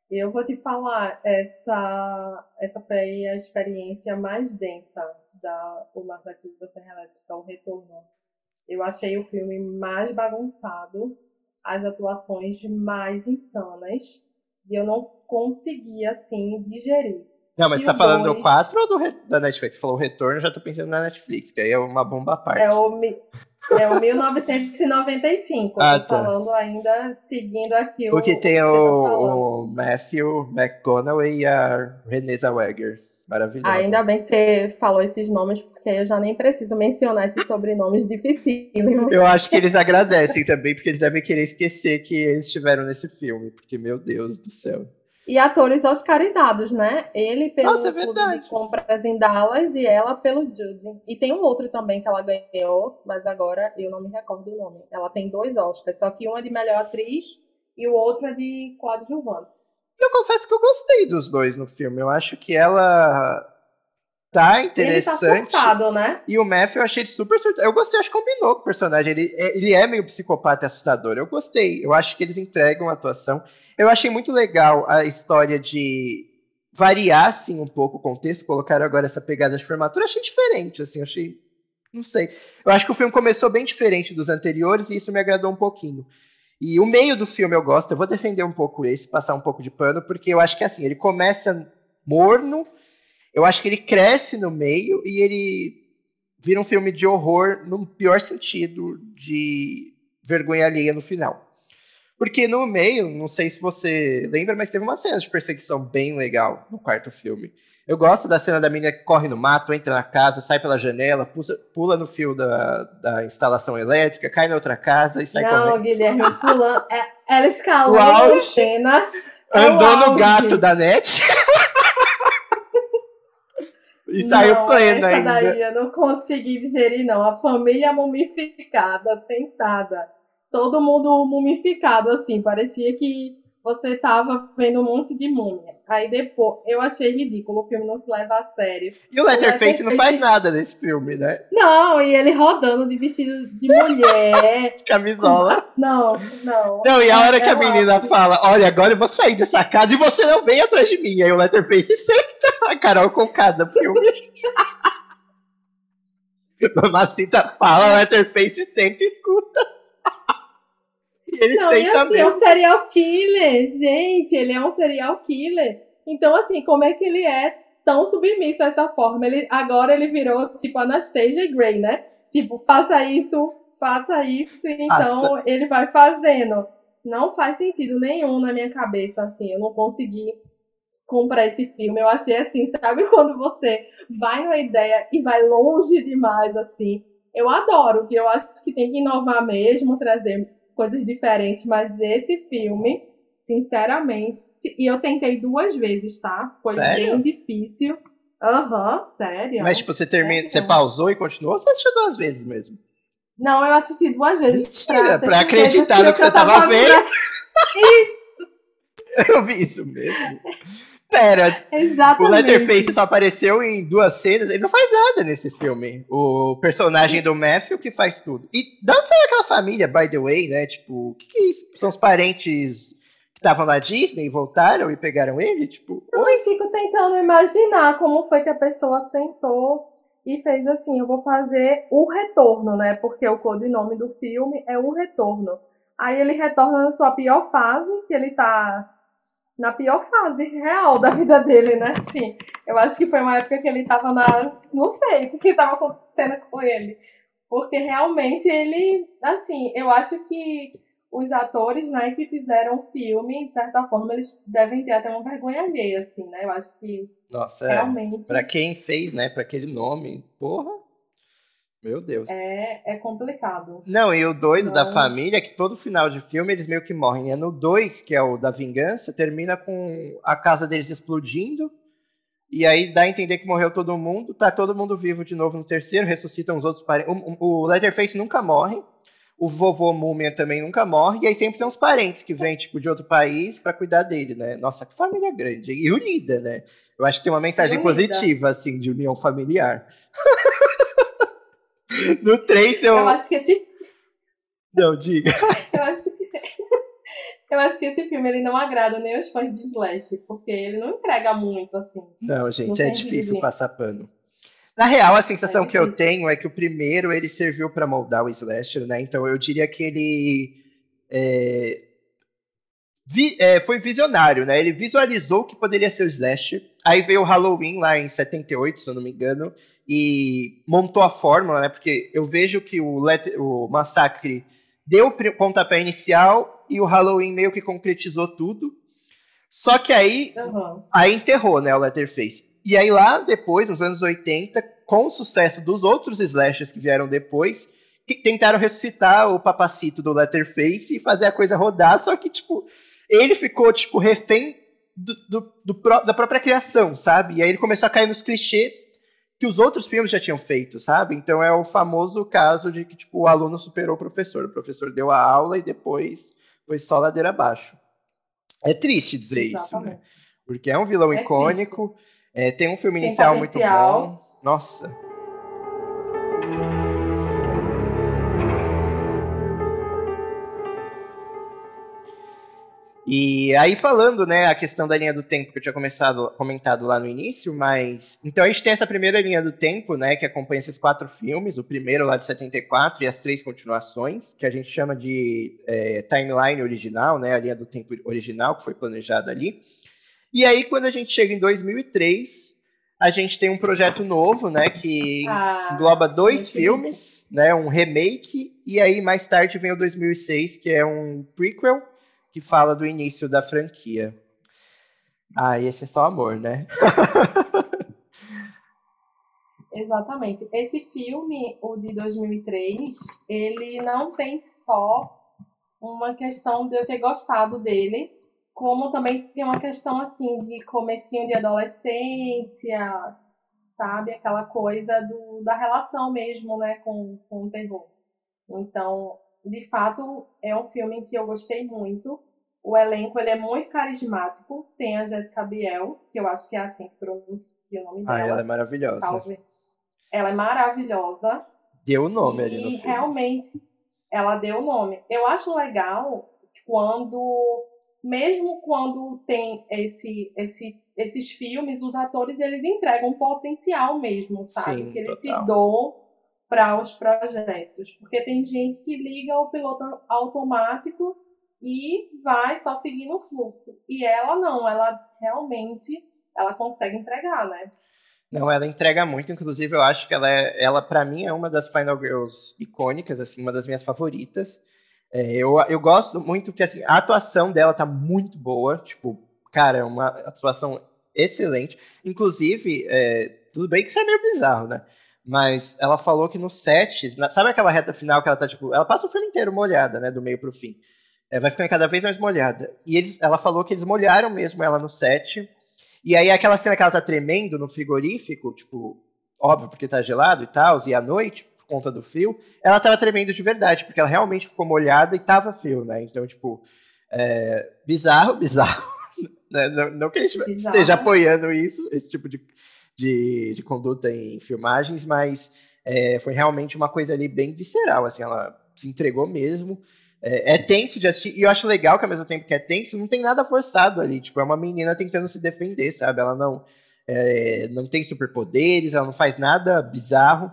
Eu vou te falar, essa, essa foi a experiência mais densa da O Massacre da Serra Elétrica, O Retorno. Eu achei o filme mais bagunçado, as atuações mais insanas, e eu não conseguia, assim, digerir. Não, mas você tá falando dois... do 4 ou do, da Netflix? Você falou o retorno, eu já tô pensando na Netflix, que aí é uma bomba à parte. É o, é o 1995. Ah, tô tá. falando ainda, seguindo aqui o. Porque tem o, o Matthew McConaughey e a Renée Zellweger. Maravilhoso. Ainda bem que você falou esses nomes, porque eu já nem preciso mencionar esses sobrenomes dificílimos. Eu acho que eles agradecem também, porque eles devem querer esquecer que eles estiveram nesse filme, porque, meu Deus do céu. E atores oscarizados, né? Ele pelo Nossa, é Clube de Compras em Dallas e ela pelo Judy. E tem um outro também que ela ganhou, mas agora eu não me recordo do nome. Ela tem dois Oscars, só que um é de melhor atriz e o outro é de coadjuvante. Eu confesso que eu gostei dos dois no filme. Eu acho que ela tá interessante. Ele tá surtado, né? E o Matthew eu achei ele super surtado. Eu gostei, acho que combinou com o personagem. Ele, é, ele é meio psicopata e assustador. Eu gostei. Eu acho que eles entregam a atuação. Eu achei muito legal a história de variar, assim, um pouco o contexto, colocaram agora essa pegada de formatura, achei diferente, assim, achei, não sei. Eu acho que o filme começou bem diferente dos anteriores e isso me agradou um pouquinho. E o meio do filme eu gosto, eu vou defender um pouco esse, passar um pouco de pano, porque eu acho que, assim, ele começa morno, eu acho que ele cresce no meio e ele vira um filme de horror no pior sentido de vergonha alheia no final. Porque no meio, não sei se você lembra, mas teve uma cena de perseguição bem legal no quarto filme. Eu gosto da cena da menina que corre no mato, entra na casa, sai pela janela, pula, pula no fio da, da instalação elétrica, cai na outra casa e sai não, correndo. Não, Guilherme, pulando. É, ela escalou a cena. É Andou no gato da net. e não, saiu plena essa ainda. daí eu não consegui digerir, não. A família mumificada, sentada todo mundo mumificado, assim. Parecia que você tava vendo um monte de múmia. Aí depois, eu achei ridículo, o filme não se leva a sério. E o Letterface não faz nada nesse filme, né? Não, e ele rodando de vestido de mulher. Camisola. Não, não. Não, e a hora que a menina acho. fala, olha, agora eu vou sair dessa casa e você não vem atrás de mim. Aí o Letterface senta. A Carol com cada filme. Mamacita fala, Letterface senta e escuta ele não, e assim, mesmo. é um serial killer, gente, ele é um serial killer. Então, assim, como é que ele é tão submisso dessa forma? Ele, agora ele virou, tipo, Anastasia Gray, né? Tipo, faça isso, faça isso, então Nossa. ele vai fazendo. Não faz sentido nenhum na minha cabeça, assim, eu não consegui comprar esse filme. Eu achei assim, sabe quando você vai numa ideia e vai longe demais, assim. Eu adoro, que eu acho que tem que inovar mesmo, trazer coisas diferentes, mas esse filme, sinceramente, e eu tentei duas vezes, tá? Foi sério? bem difícil. Aham, uhum, sério. Mas, tipo, você termina, você pausou e continuou ou você assistiu duas vezes mesmo? Não, eu assisti duas vezes. Mentira, pra, pra acreditar no que, que você tava, tava vendo. Isso! eu vi isso mesmo. Pera, Exatamente. o Letterface só apareceu em duas cenas, ele não faz nada nesse filme. O personagem do Matthew que faz tudo. E de onde saiu aquela família, by the way, né? Tipo, o que, que é? São os parentes que estavam na Disney voltaram e pegaram ele? Tipo, eu fico tentando imaginar como foi que a pessoa sentou e fez assim: eu vou fazer o retorno, né? Porque o codinome do filme é o retorno. Aí ele retorna na sua pior fase, que ele tá na pior fase real da vida dele, né? Sim. Eu acho que foi uma época que ele tava na. Não sei o que estava acontecendo com ele. Porque realmente ele. Assim, eu acho que os atores, né, que fizeram o filme, de certa forma, eles devem ter até uma vergonha alheia, assim, né? Eu acho que. Nossa, é. realmente. É. Pra quem fez, né, pra aquele nome, porra. Meu Deus. É, é complicado. Não, e o doido Não. da família é que todo final de filme eles meio que morrem. É no 2, que é o da vingança, termina com a casa deles explodindo. E aí dá a entender que morreu todo mundo. Tá todo mundo vivo de novo no terceiro, ressuscitam os outros parentes. O, o Leatherface nunca morre. O vovô Múmia também nunca morre. E aí sempre tem uns parentes que vêm, tipo, de outro país para cuidar dele, né? Nossa, que família grande. E unida, né? Eu acho que tem uma mensagem positiva, assim, de união familiar. No 3 eu. Eu acho que esse. Não, diga. eu acho que. Eu acho que esse filme ele não agrada nem os fãs de Slash, porque ele não entrega muito, assim. Não, gente, é difícil passar pano. Na real, a sensação é que eu tenho é que o primeiro ele serviu para moldar o slasher, né? Então eu diria que ele é, vi, é, foi visionário, né? Ele visualizou o que poderia ser o slasher. Aí veio o Halloween lá em 78, se eu não me engano, e montou a fórmula, né? Porque eu vejo que o, Let o Massacre deu o pontapé inicial e o Halloween meio que concretizou tudo. Só que aí, uhum. aí enterrou, né, o Letterface. E aí lá depois, nos anos 80, com o sucesso dos outros slashers que vieram depois, que tentaram ressuscitar o papacito do Letterface e fazer a coisa rodar, só que, tipo, ele ficou, tipo, refém do, do, do, da própria criação, sabe? E aí ele começou a cair nos clichês que os outros filmes já tinham feito, sabe? Então é o famoso caso de que tipo, o aluno superou o professor. O professor deu a aula e depois foi só ladeira abaixo. É triste dizer Exatamente. isso, né? Porque é um vilão é icônico, é, tem um filme tem inicial potencial. muito bom. Nossa. E aí falando, né, a questão da linha do tempo que eu tinha começado, comentado lá no início, mas então a gente tem essa primeira linha do tempo, né, que acompanha esses quatro filmes, o primeiro lá de 74 e as três continuações, que a gente chama de é, timeline original, né, a linha do tempo original que foi planejada ali. E aí quando a gente chega em 2003, a gente tem um projeto novo, né, que ah, engloba dois filmes, né, um remake e aí mais tarde vem o 2006, que é um prequel que fala do início da franquia. Ah, esse é só amor, né? Exatamente. Esse filme, o de 2003, ele não tem só uma questão de eu ter gostado dele, como também tem uma questão assim de comecinho de adolescência, sabe? Aquela coisa do, da relação mesmo, né, com, com o terror. Então, de fato, é um filme que eu gostei muito. O elenco ele é muito carismático. Tem a Jessica Biel, que eu acho que é assim que pronuncia o nome ah, dela. Ah, ela é maravilhosa. Talvez. Ela é maravilhosa. Deu o nome e ali no filme. realmente ela deu o nome. Eu acho legal quando, mesmo quando tem esse, esse, esses filmes, os atores eles entregam potencial mesmo, sabe? Sim, que eles total. se doam para os projetos. Porque tem gente que liga o piloto automático e vai só seguindo o fluxo. E ela não, ela realmente ela consegue entregar, né? Não, ela entrega muito, inclusive eu acho que ela é, ela para mim é uma das Final Girls icônicas, assim, uma das minhas favoritas. É, eu, eu gosto muito que assim, a atuação dela tá muito boa, tipo, cara, é uma atuação excelente. Inclusive, é, tudo bem que isso é meio bizarro, né? Mas ela falou que no set, sabe aquela reta final que ela tá, tipo, ela passa o filme inteiro molhada, né, do meio pro fim. É, vai ficando cada vez mais molhada. E eles, ela falou que eles molharam mesmo ela no set e aí aquela cena que ela tá tremendo no frigorífico, tipo, óbvio, porque tá gelado e tal, e à noite, por conta do frio, ela tava tremendo de verdade, porque ela realmente ficou molhada e tava frio, né? Então, tipo, é, bizarro, bizarro. Né? Não, não, que a gente bizarro. esteja apoiando isso, esse tipo de, de, de conduta em filmagens, mas é, foi realmente uma coisa ali bem visceral, assim, ela se entregou mesmo. É, é, tenso de assistir, e eu acho legal que ao mesmo tempo que é tenso, não tem nada forçado ali. Tipo, é uma menina tentando se defender, sabe? Ela não, é, não tem superpoderes, ela não faz nada bizarro.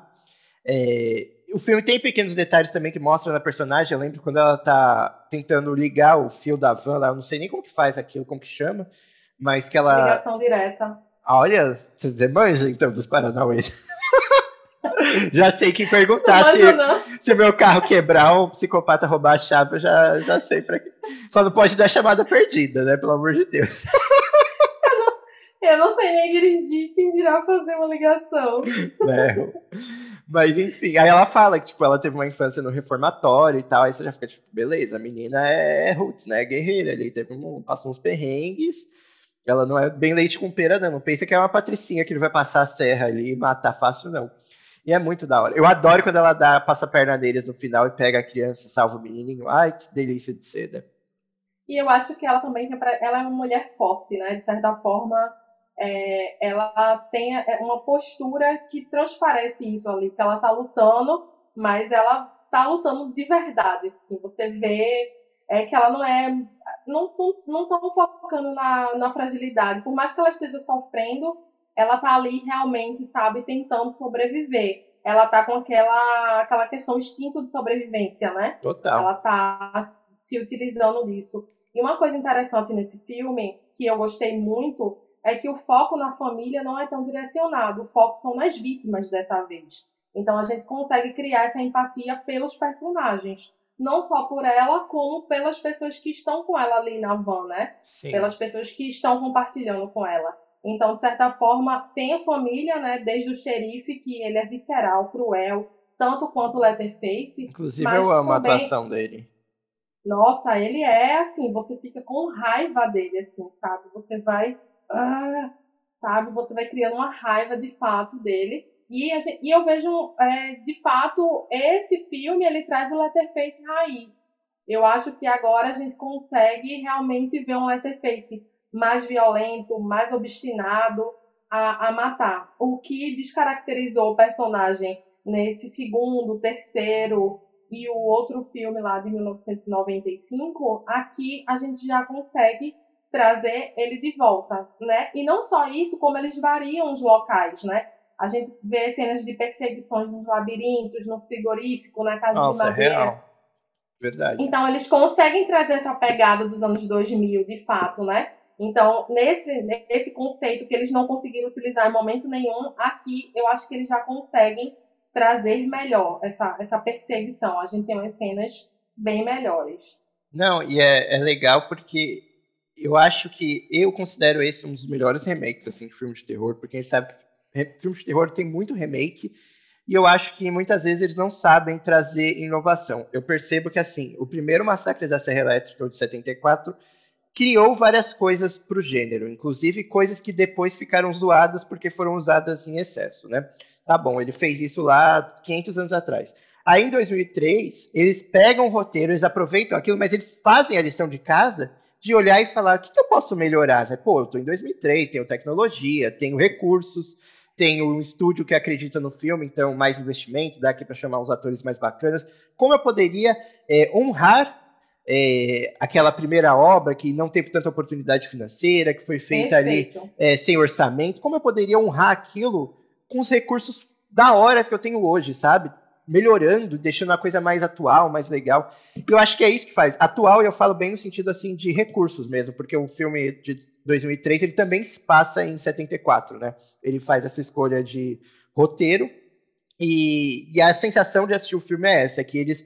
É, o filme tem pequenos detalhes também que mostram na personagem. Eu lembro quando ela tá tentando ligar o fio da van lá, eu não sei nem como que faz aquilo, como que chama, mas que ela. Ligação direta. Olha, vocês manjam então dos Paranauês. já sei que perguntar se, se o meu carro quebrar ou o psicopata roubar a chave, eu já, já sei para quê. Só não pode dar chamada perdida, né? Pelo amor de Deus. eu, não, eu não sei nem dirigir, quem dirá fazer uma ligação. É. Mas enfim, aí ela fala que tipo, ela teve uma infância no reformatório e tal, aí você já fica tipo, beleza, a menina é roots, né? Guerreira ali, teve um, passou uns perrengues. Ela não é bem leite com pera, não. Não pensa que é uma patricinha que ele vai passar a serra ali e matar fácil, não. E é muito da hora. Eu adoro quando ela dá, passa a perna deles no final e pega a criança, salva o menininho. Ai, que delícia de seda. E eu acho que ela também ela é uma mulher forte, né? De certa forma, é, ela tem é, uma postura que transparece isso ali, que ela tá lutando, mas ela tá lutando de verdade. Assim, você vê é, que ela não é. Não estão focando na, na fragilidade. Por mais que ela esteja sofrendo, ela tá ali realmente, sabe, tentando sobreviver. Ela tá com aquela, aquela questão instinto de sobrevivência, né? Total. Ela tá se utilizando disso. E uma coisa interessante nesse filme, que eu gostei muito, é que o foco na família não é tão direcionado. O foco são nas vítimas dessa vez. Então a gente consegue criar essa empatia pelos personagens. Não só por ela, como pelas pessoas que estão com ela ali na van, né? Sim. Pelas pessoas que estão compartilhando com ela. Então, de certa forma, tem a família, né? Desde o xerife, que ele é visceral, cruel, tanto quanto o Letterface. Inclusive, eu amo também... a atuação dele. Nossa, ele é assim, você fica com raiva dele, assim, sabe? Você vai. Ah, sabe? Você vai criando uma raiva de fato dele. E, gente, e eu vejo, é, de fato, esse filme ele traz o Letterface raiz. Eu acho que agora a gente consegue realmente ver um Letterface mais violento, mais obstinado a, a matar. O que descaracterizou o personagem nesse segundo, terceiro e o outro filme lá de 1995, aqui a gente já consegue trazer ele de volta, né? E não só isso, como eles variam os locais, né? A gente vê cenas de perseguições nos labirintos, no frigorífico, na casa Nossa, de madeira. É real. Verdade. Então eles conseguem trazer essa pegada dos anos 2000, de fato, né? Então, nesse, nesse conceito que eles não conseguiram utilizar em momento nenhum, aqui eu acho que eles já conseguem trazer melhor essa, essa perseguição. A gente tem umas cenas bem melhores. Não, e é, é legal porque eu acho que eu considero esse um dos melhores remakes assim, de filmes de terror, porque a gente sabe que filmes de terror tem muito remake, e eu acho que muitas vezes eles não sabem trazer inovação. Eu percebo que, assim, o primeiro Massacre da Serra Elétrica, de 74, criou várias coisas para o gênero, inclusive coisas que depois ficaram zoadas porque foram usadas em excesso, né? Tá bom, ele fez isso lá 500 anos atrás. Aí em 2003, eles pegam o roteiro, eles aproveitam aquilo, mas eles fazem a lição de casa de olhar e falar, o que, que eu posso melhorar? Né? Pô, eu tô em 2003, tenho tecnologia, tenho recursos, tenho um estúdio que acredita no filme, então mais investimento, dá aqui para chamar os atores mais bacanas. Como eu poderia é, honrar é, aquela primeira obra que não teve tanta oportunidade financeira, que foi feita Perfeito. ali é, sem orçamento, como eu poderia honrar aquilo com os recursos da hora que eu tenho hoje, sabe? Melhorando, deixando a coisa mais atual, mais legal. E eu acho que é isso que faz. Atual, eu falo bem no sentido assim de recursos mesmo, porque o filme de 2003 ele também se passa em 74, né? Ele faz essa escolha de roteiro e, e a sensação de assistir o filme é essa, que eles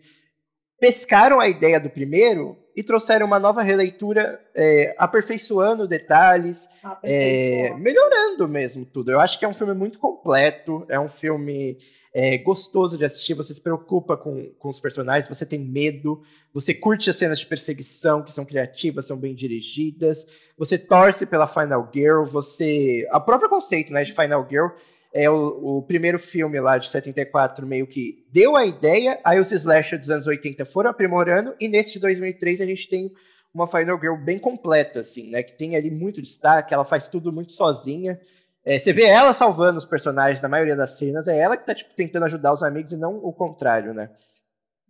pescaram a ideia do primeiro e trouxeram uma nova releitura, é, aperfeiçoando detalhes, é, melhorando mesmo tudo. Eu acho que é um filme muito completo, é um filme é, gostoso de assistir, você se preocupa com, com os personagens, você tem medo, você curte as cenas de perseguição, que são criativas, são bem dirigidas, você torce pela Final Girl, você... O próprio conceito né, de Final Girl é o, o, primeiro filme lá de 74 meio que deu a ideia, aí os slasher dos anos 80 foram aprimorando, e nesse de 2003 a gente tem uma Final Girl bem completa, assim, né, que tem ali muito destaque, ela faz tudo muito sozinha, é, você vê ela salvando os personagens na maioria das cenas, é ela que tá, tipo, tentando ajudar os amigos e não o contrário, né.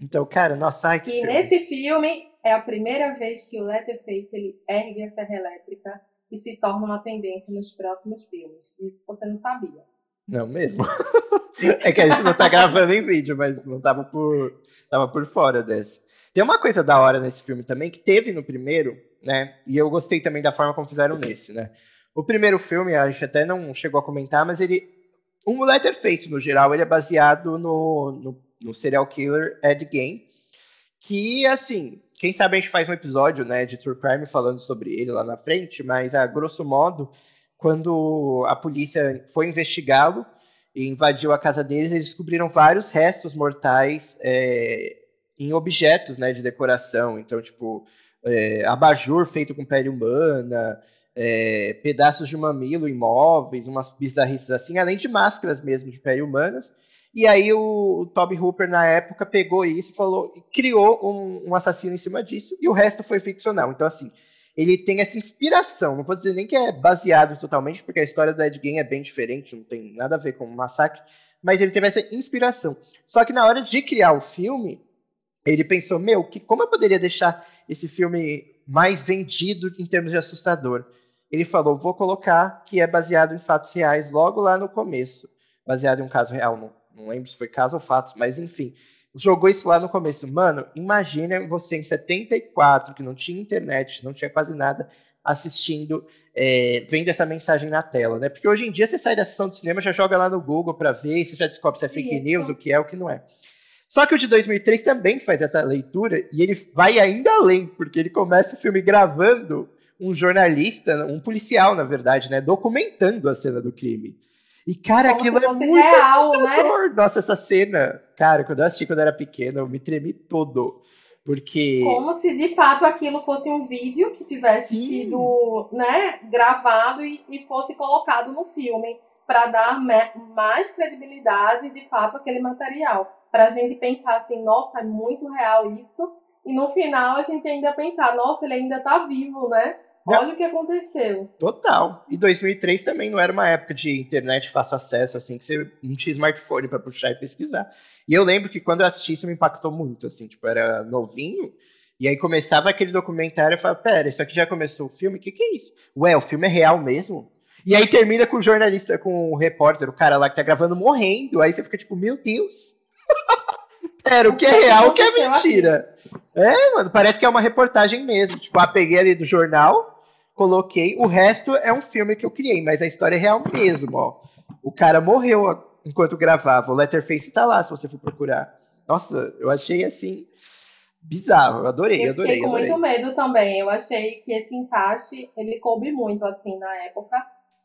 Então, cara, nossa, ai, que E filme. nesse filme é a primeira vez que o Letterface ele ergue a serra elétrica e se torna uma tendência nos próximos filmes. Isso você não sabia. Não mesmo. é que a gente não tá gravando em vídeo, mas não tava por, tava por fora dessa. Tem uma coisa da hora nesse filme também, que teve no primeiro, né? E eu gostei também da forma como fizeram nesse, né? O primeiro filme, a gente até não chegou a comentar, mas ele. O Letterface, no geral, ele é baseado no, no, no serial killer Ed Gein. Que, assim, quem sabe a gente faz um episódio, né, de True Crime falando sobre ele lá na frente, mas a grosso modo quando a polícia foi investigá-lo e invadiu a casa deles, eles descobriram vários restos mortais é, em objetos né, de decoração. Então, tipo, é, abajur feito com pele humana, é, pedaços de mamilo imóveis, umas bizarrices assim, além de máscaras mesmo de pele humanas. E aí o, o Toby Hooper, na época, pegou isso e falou, criou um, um assassino em cima disso, e o resto foi ficcional. Então, assim, ele tem essa inspiração. Não vou dizer nem que é baseado totalmente, porque a história do Ed Gein é bem diferente, não tem nada a ver com o massacre, mas ele teve essa inspiração. Só que na hora de criar o filme, ele pensou, meu, que, como eu poderia deixar esse filme mais vendido em termos de assustador? Ele falou, vou colocar que é baseado em fatos reais logo lá no começo. Baseado em um caso real, não, não lembro se foi caso ou fatos, mas enfim jogou isso lá no começo. Mano, imagina você em 74, que não tinha internet, não tinha quase nada, assistindo, é, vendo essa mensagem na tela, né? Porque hoje em dia você sai da sessão de cinema, já joga lá no Google para ver, você já descobre se é fake isso. news, o que é, o que não é. Só que o de 2003 também faz essa leitura e ele vai ainda além, porque ele começa o filme gravando um jornalista, um policial, na verdade, né, documentando a cena do crime. E, cara, Como aquilo é muito real, né? assustador. Né? Nossa, essa cena. Cara, quando eu assisti quando eu era pequeno, eu me tremi todo. Porque. Como se de fato aquilo fosse um vídeo que tivesse Sim. sido né, gravado e, e fosse colocado no filme. para dar mais credibilidade de fato aquele material. Para a gente pensar assim, nossa, é muito real isso. E no final a gente ainda pensar, nossa, ele ainda está vivo, né? Olha o que aconteceu. Total. E 2003 também não era uma época de internet fácil acesso, assim, que você não tinha smartphone para puxar e pesquisar. E eu lembro que quando eu assisti isso me impactou muito, assim, tipo, era novinho, e aí começava aquele documentário e eu falava, pera, isso aqui já começou o filme? O que, que é isso? Ué, o filme é real mesmo? E aí termina com o jornalista, com o repórter, o cara lá que tá gravando morrendo. Aí você fica tipo, meu Deus. Pera, o que é real, o que é mentira? É, mano, parece que é uma reportagem mesmo. Tipo, ah, peguei ali do jornal, coloquei. O resto é um filme que eu criei, mas a história é real mesmo, ó. O cara morreu enquanto gravava. O Letterface tá lá, se você for procurar. Nossa, eu achei assim bizarro. Eu adorei, eu adorei. Fiquei com adorei. muito medo também. Eu achei que esse encaixe ele coube muito assim na época,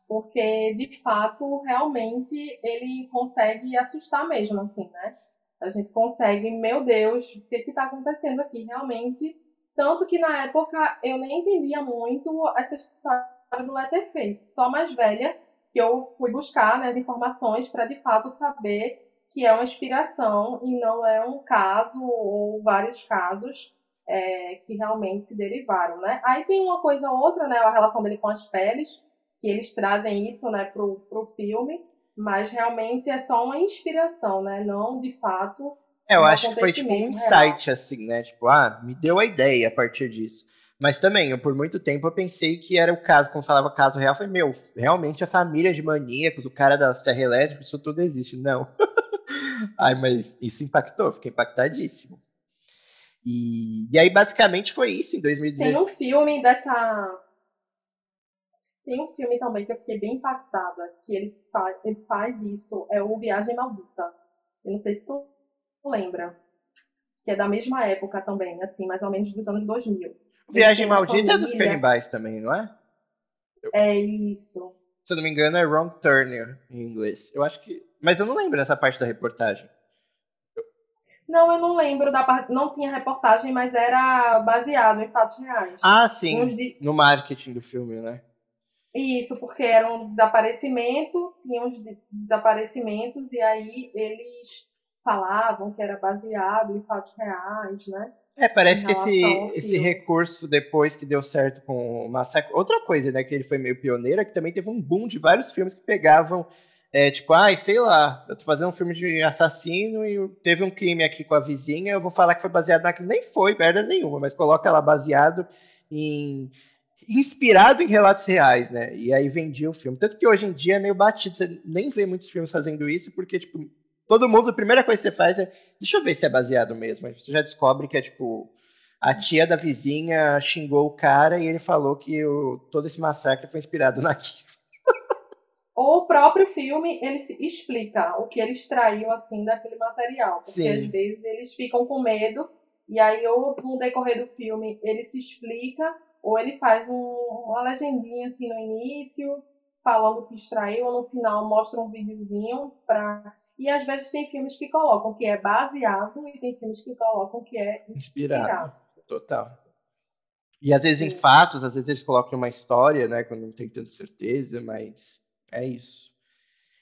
porque de fato realmente ele consegue assustar mesmo assim, né? A gente consegue, meu Deus, o que está acontecendo aqui? Realmente tanto que na época eu nem entendia muito essa história do Letterface. Só mais velha que eu fui buscar né, as informações para de fato saber que é uma inspiração e não é um caso ou vários casos é, que realmente se derivaram, né? Aí tem uma coisa ou outra, né? A relação dele com as peles, que eles trazem isso, né, pro, pro filme, mas realmente é só uma inspiração, né? Não de fato. É, eu um acho que foi tipo um insight, assim, né? Tipo, ah, me deu a ideia a partir disso. Mas também, eu, por muito tempo, eu pensei que era o caso, quando falava caso real, foi meu, realmente a família de maníacos, o cara da Serra Elétrica, isso tudo existe. Não. Ai, mas isso impactou, fiquei impactadíssimo. E, e aí, basicamente, foi isso em 2016. Tem um filme dessa. Tem um filme também que eu fiquei bem impactada, que ele, fa... ele faz isso, é o Viagem Maldita. Eu não sei se tu lembra. Que é da mesma época também, assim, mais ou menos dos anos 2000. Viagem Maldita família... é dos canibais também, não é? É isso. Se eu não me engano, é Wrong Turn em inglês. Eu acho que. Mas eu não lembro dessa parte da reportagem. Não, eu não lembro da parte. Não tinha reportagem, mas era baseado em fatos reais. Ah, sim. De... No marketing do filme, né? Isso, porque era um desaparecimento, tinha uns desaparecimentos, e aí eles falavam que era baseado em fatos reais, né? É, parece que esse, esse recurso, depois que deu certo com o Massacre. Outra coisa, né, que ele foi meio pioneiro, é que também teve um boom de vários filmes que pegavam é tipo, ai, ah, sei lá, eu tô fazendo um filme de assassino e teve um crime aqui com a vizinha, eu vou falar que foi baseado naquilo. Nem foi merda nenhuma, mas coloca lá baseado em. Inspirado em relatos reais, né? E aí vendia o filme. Tanto que hoje em dia é meio batido, você nem vê muitos filmes fazendo isso, porque, tipo, todo mundo, a primeira coisa que você faz é. Deixa eu ver se é baseado mesmo. Aí você já descobre que é tipo. A tia da vizinha xingou o cara e ele falou que o, todo esse massacre foi inspirado naquilo. Ou o próprio filme, ele explica o que ele extraiu, assim, daquele material. Porque Sim. às vezes eles ficam com medo, e aí ou no decorrer do filme ele se explica, ou ele faz um, uma legendinha, assim, no início, falando o que extraiu, ou no final mostra um videozinho pra... E às vezes tem filmes que colocam que é baseado, e tem filmes que colocam que é inspirado. inspirado. Total. E às vezes Sim. em fatos, às vezes eles colocam uma história, né, quando não tem tanta certeza, mas é isso.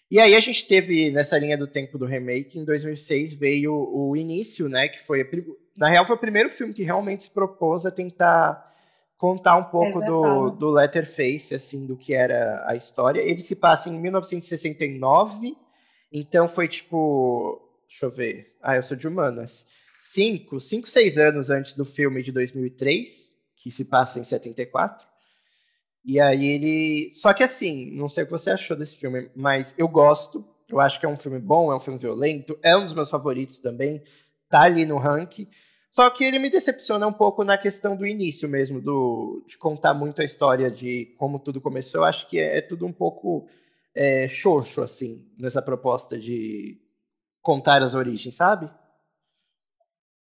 E aí a gente teve nessa linha do tempo do remake, em 2006 veio o início, né, que foi na real foi o primeiro filme que realmente se propôs a tentar contar um pouco do, do Letterface, assim, do que era a história. Ele se passa em 1969, então foi tipo, deixa eu ver, ah, eu sou de humanas, cinco, cinco, seis anos antes do filme de 2003, que se passa em 74. E aí ele. Só que assim, não sei o que você achou desse filme, mas eu gosto. Eu acho que é um filme bom, é um filme violento, é um dos meus favoritos também. Tá ali no ranking. Só que ele me decepciona um pouco na questão do início mesmo, do, de contar muito a história de como tudo começou. Eu acho que é, é tudo um pouco é, xoxo, assim, nessa proposta de contar as origens, sabe?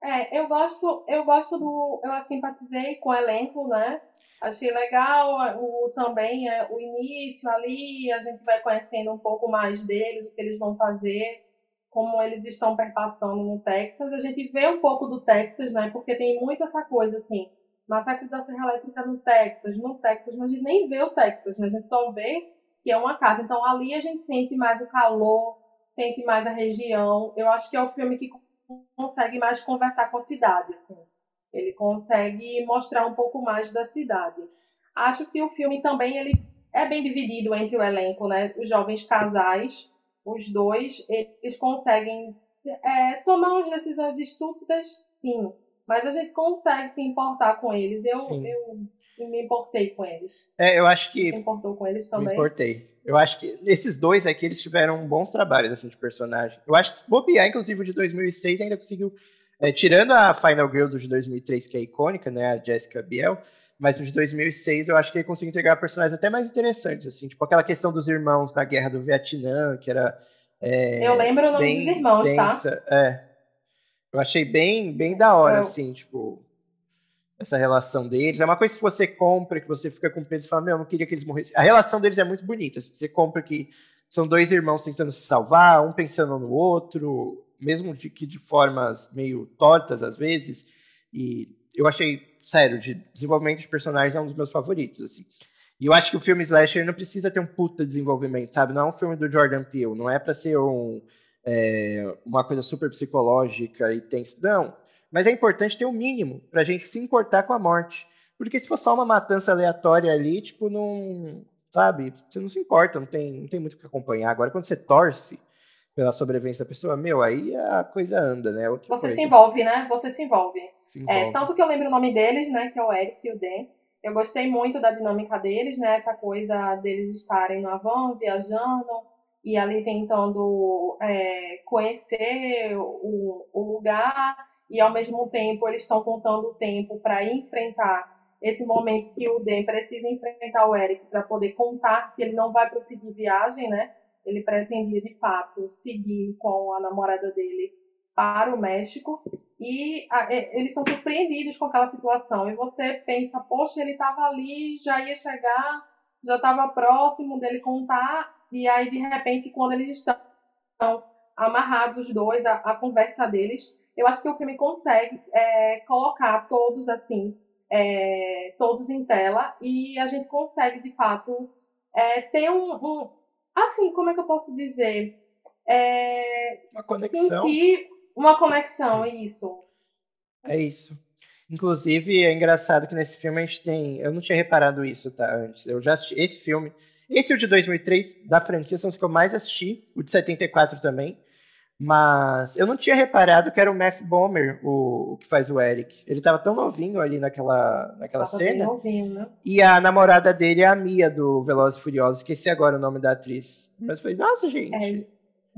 É, eu gosto, eu gosto do. Eu simpatizei com o elenco, né? Achei legal o, também é, o início ali, a gente vai conhecendo um pouco mais deles, o que eles vão fazer, como eles estão perpassando no Texas. A gente vê um pouco do Texas, né? Porque tem muito essa coisa assim, massacre da Serra Elétrica no Texas, no Texas, mas a gente nem vê o Texas, né? A gente só vê que é uma casa. Então ali a gente sente mais o calor, sente mais a região. Eu acho que é o filme que consegue mais conversar com a cidade, assim. Ele consegue mostrar um pouco mais da cidade. Acho que o filme também ele é bem dividido entre o elenco, né? Os jovens casais, os dois, eles conseguem é, tomar umas decisões estúpidas, sim. Mas a gente consegue se importar com eles. Eu, eu me importei com eles. É, eu acho que. Você se importou com eles também? Me importei. Eu acho que esses dois aqui, eles tiveram bons trabalhos, assim, de personagem. Eu acho que bobear, inclusive, o de 2006 ainda conseguiu é, tirando a Final Girl do de 2003, que é icônica, né, a Jessica Biel, mas o de 2006 eu acho que ele conseguiu entregar personagens até mais interessantes, assim, tipo aquela questão dos irmãos na Guerra do Vietnã, que era. É, eu lembro o nome dos irmãos, tá? densa. tá? É. Eu achei bem, bem da hora, eu... assim, tipo, essa relação deles. É uma coisa que você compra, que você fica com peso e fala, meu, eu não queria que eles morressem. A relação deles é muito bonita. Assim, você compra que são dois irmãos tentando se salvar, um pensando no outro, mesmo de que de formas meio tortas às vezes. E eu achei, sério, de desenvolvimento de personagens é um dos meus favoritos, assim. E eu acho que o filme Slasher não precisa ter um puta desenvolvimento, sabe? Não é um filme do Jordan Peele, não é para ser um, é, uma coisa super psicológica e tensa. Não. mas é importante ter o um mínimo pra gente se importar com a morte. Porque se for só uma matança aleatória ali, tipo, não. Sabe? Você não se importa, não tem, não tem muito o que acompanhar. Agora, quando você torce pela sobrevivência da pessoa, meu, aí a coisa anda, né? Outra você coisa. se envolve, né? Você se envolve. se envolve. É, tanto que eu lembro o nome deles, né? Que é o Eric e o Dan. Eu gostei muito da dinâmica deles, né? Essa coisa deles estarem no van, viajando, e ali tentando é, conhecer o, o, lugar, e ao mesmo tempo eles estão contando o tempo para enfrentar esse momento que o Dan precisa enfrentar o Eric para poder contar que ele não vai prosseguir viagem, né? Ele pretendia de fato seguir com a namorada dele para o México e a, eles são surpreendidos com aquela situação e você pensa, poxa, ele estava ali, já ia chegar, já estava próximo dele contar e aí de repente quando eles estão amarrados os dois, a, a conversa deles, eu acho que o filme consegue é, colocar todos assim é, todos em tela e a gente consegue, de fato, é, ter um, um, Assim, como é que eu posso dizer? É, uma conexão. Sentir uma conexão, é isso. É isso. Inclusive, é engraçado que nesse filme a gente tem. Eu não tinha reparado isso, tá? Antes. Eu já assisti esse filme. Esse é o de 2003, da franquia, são os que eu mais assisti. O de 74 também. Mas eu não tinha reparado que era o Matt Bomer, o, o que faz o Eric. Ele tava tão novinho ali naquela, naquela tava cena. Novinho, né? E a namorada dele é a Mia do Velozes e Furiosos. Esqueci agora o nome da atriz. Mas foi, nossa, gente. É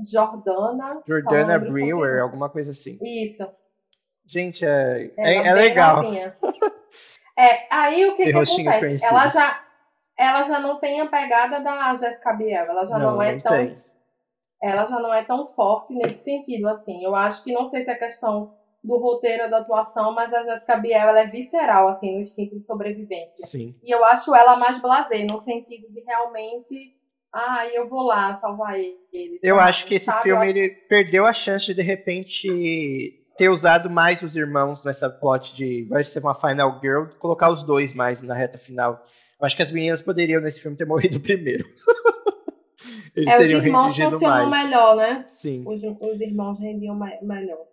Jordana. Jordana Brewer, alguma coisa assim. Isso. Gente, é, é, é, é legal. é, aí o que, que acontece? Ela já, ela já não tem a pegada da Jessica Biel. Ela já não, não é não tão. Tem ela já não é tão forte nesse sentido, assim. Eu acho que não sei se é questão do roteiro da atuação, mas a Jessica Biel ela é visceral, assim, no instinto de sobrevivência. Sim. E eu acho ela mais blasé, no sentido de realmente, ah, eu vou lá salvar eles. Eu sabe? acho que esse sabe? filme acho... ele perdeu a chance de de repente ter usado mais os irmãos nessa plot de, vai ser uma final girl, colocar os dois mais na reta final. Eu acho que as meninas poderiam nesse filme ter morrido primeiro. Eles é, os irmãos funcionam mais. melhor, né? Sim. Os, os irmãos rendiam melhor.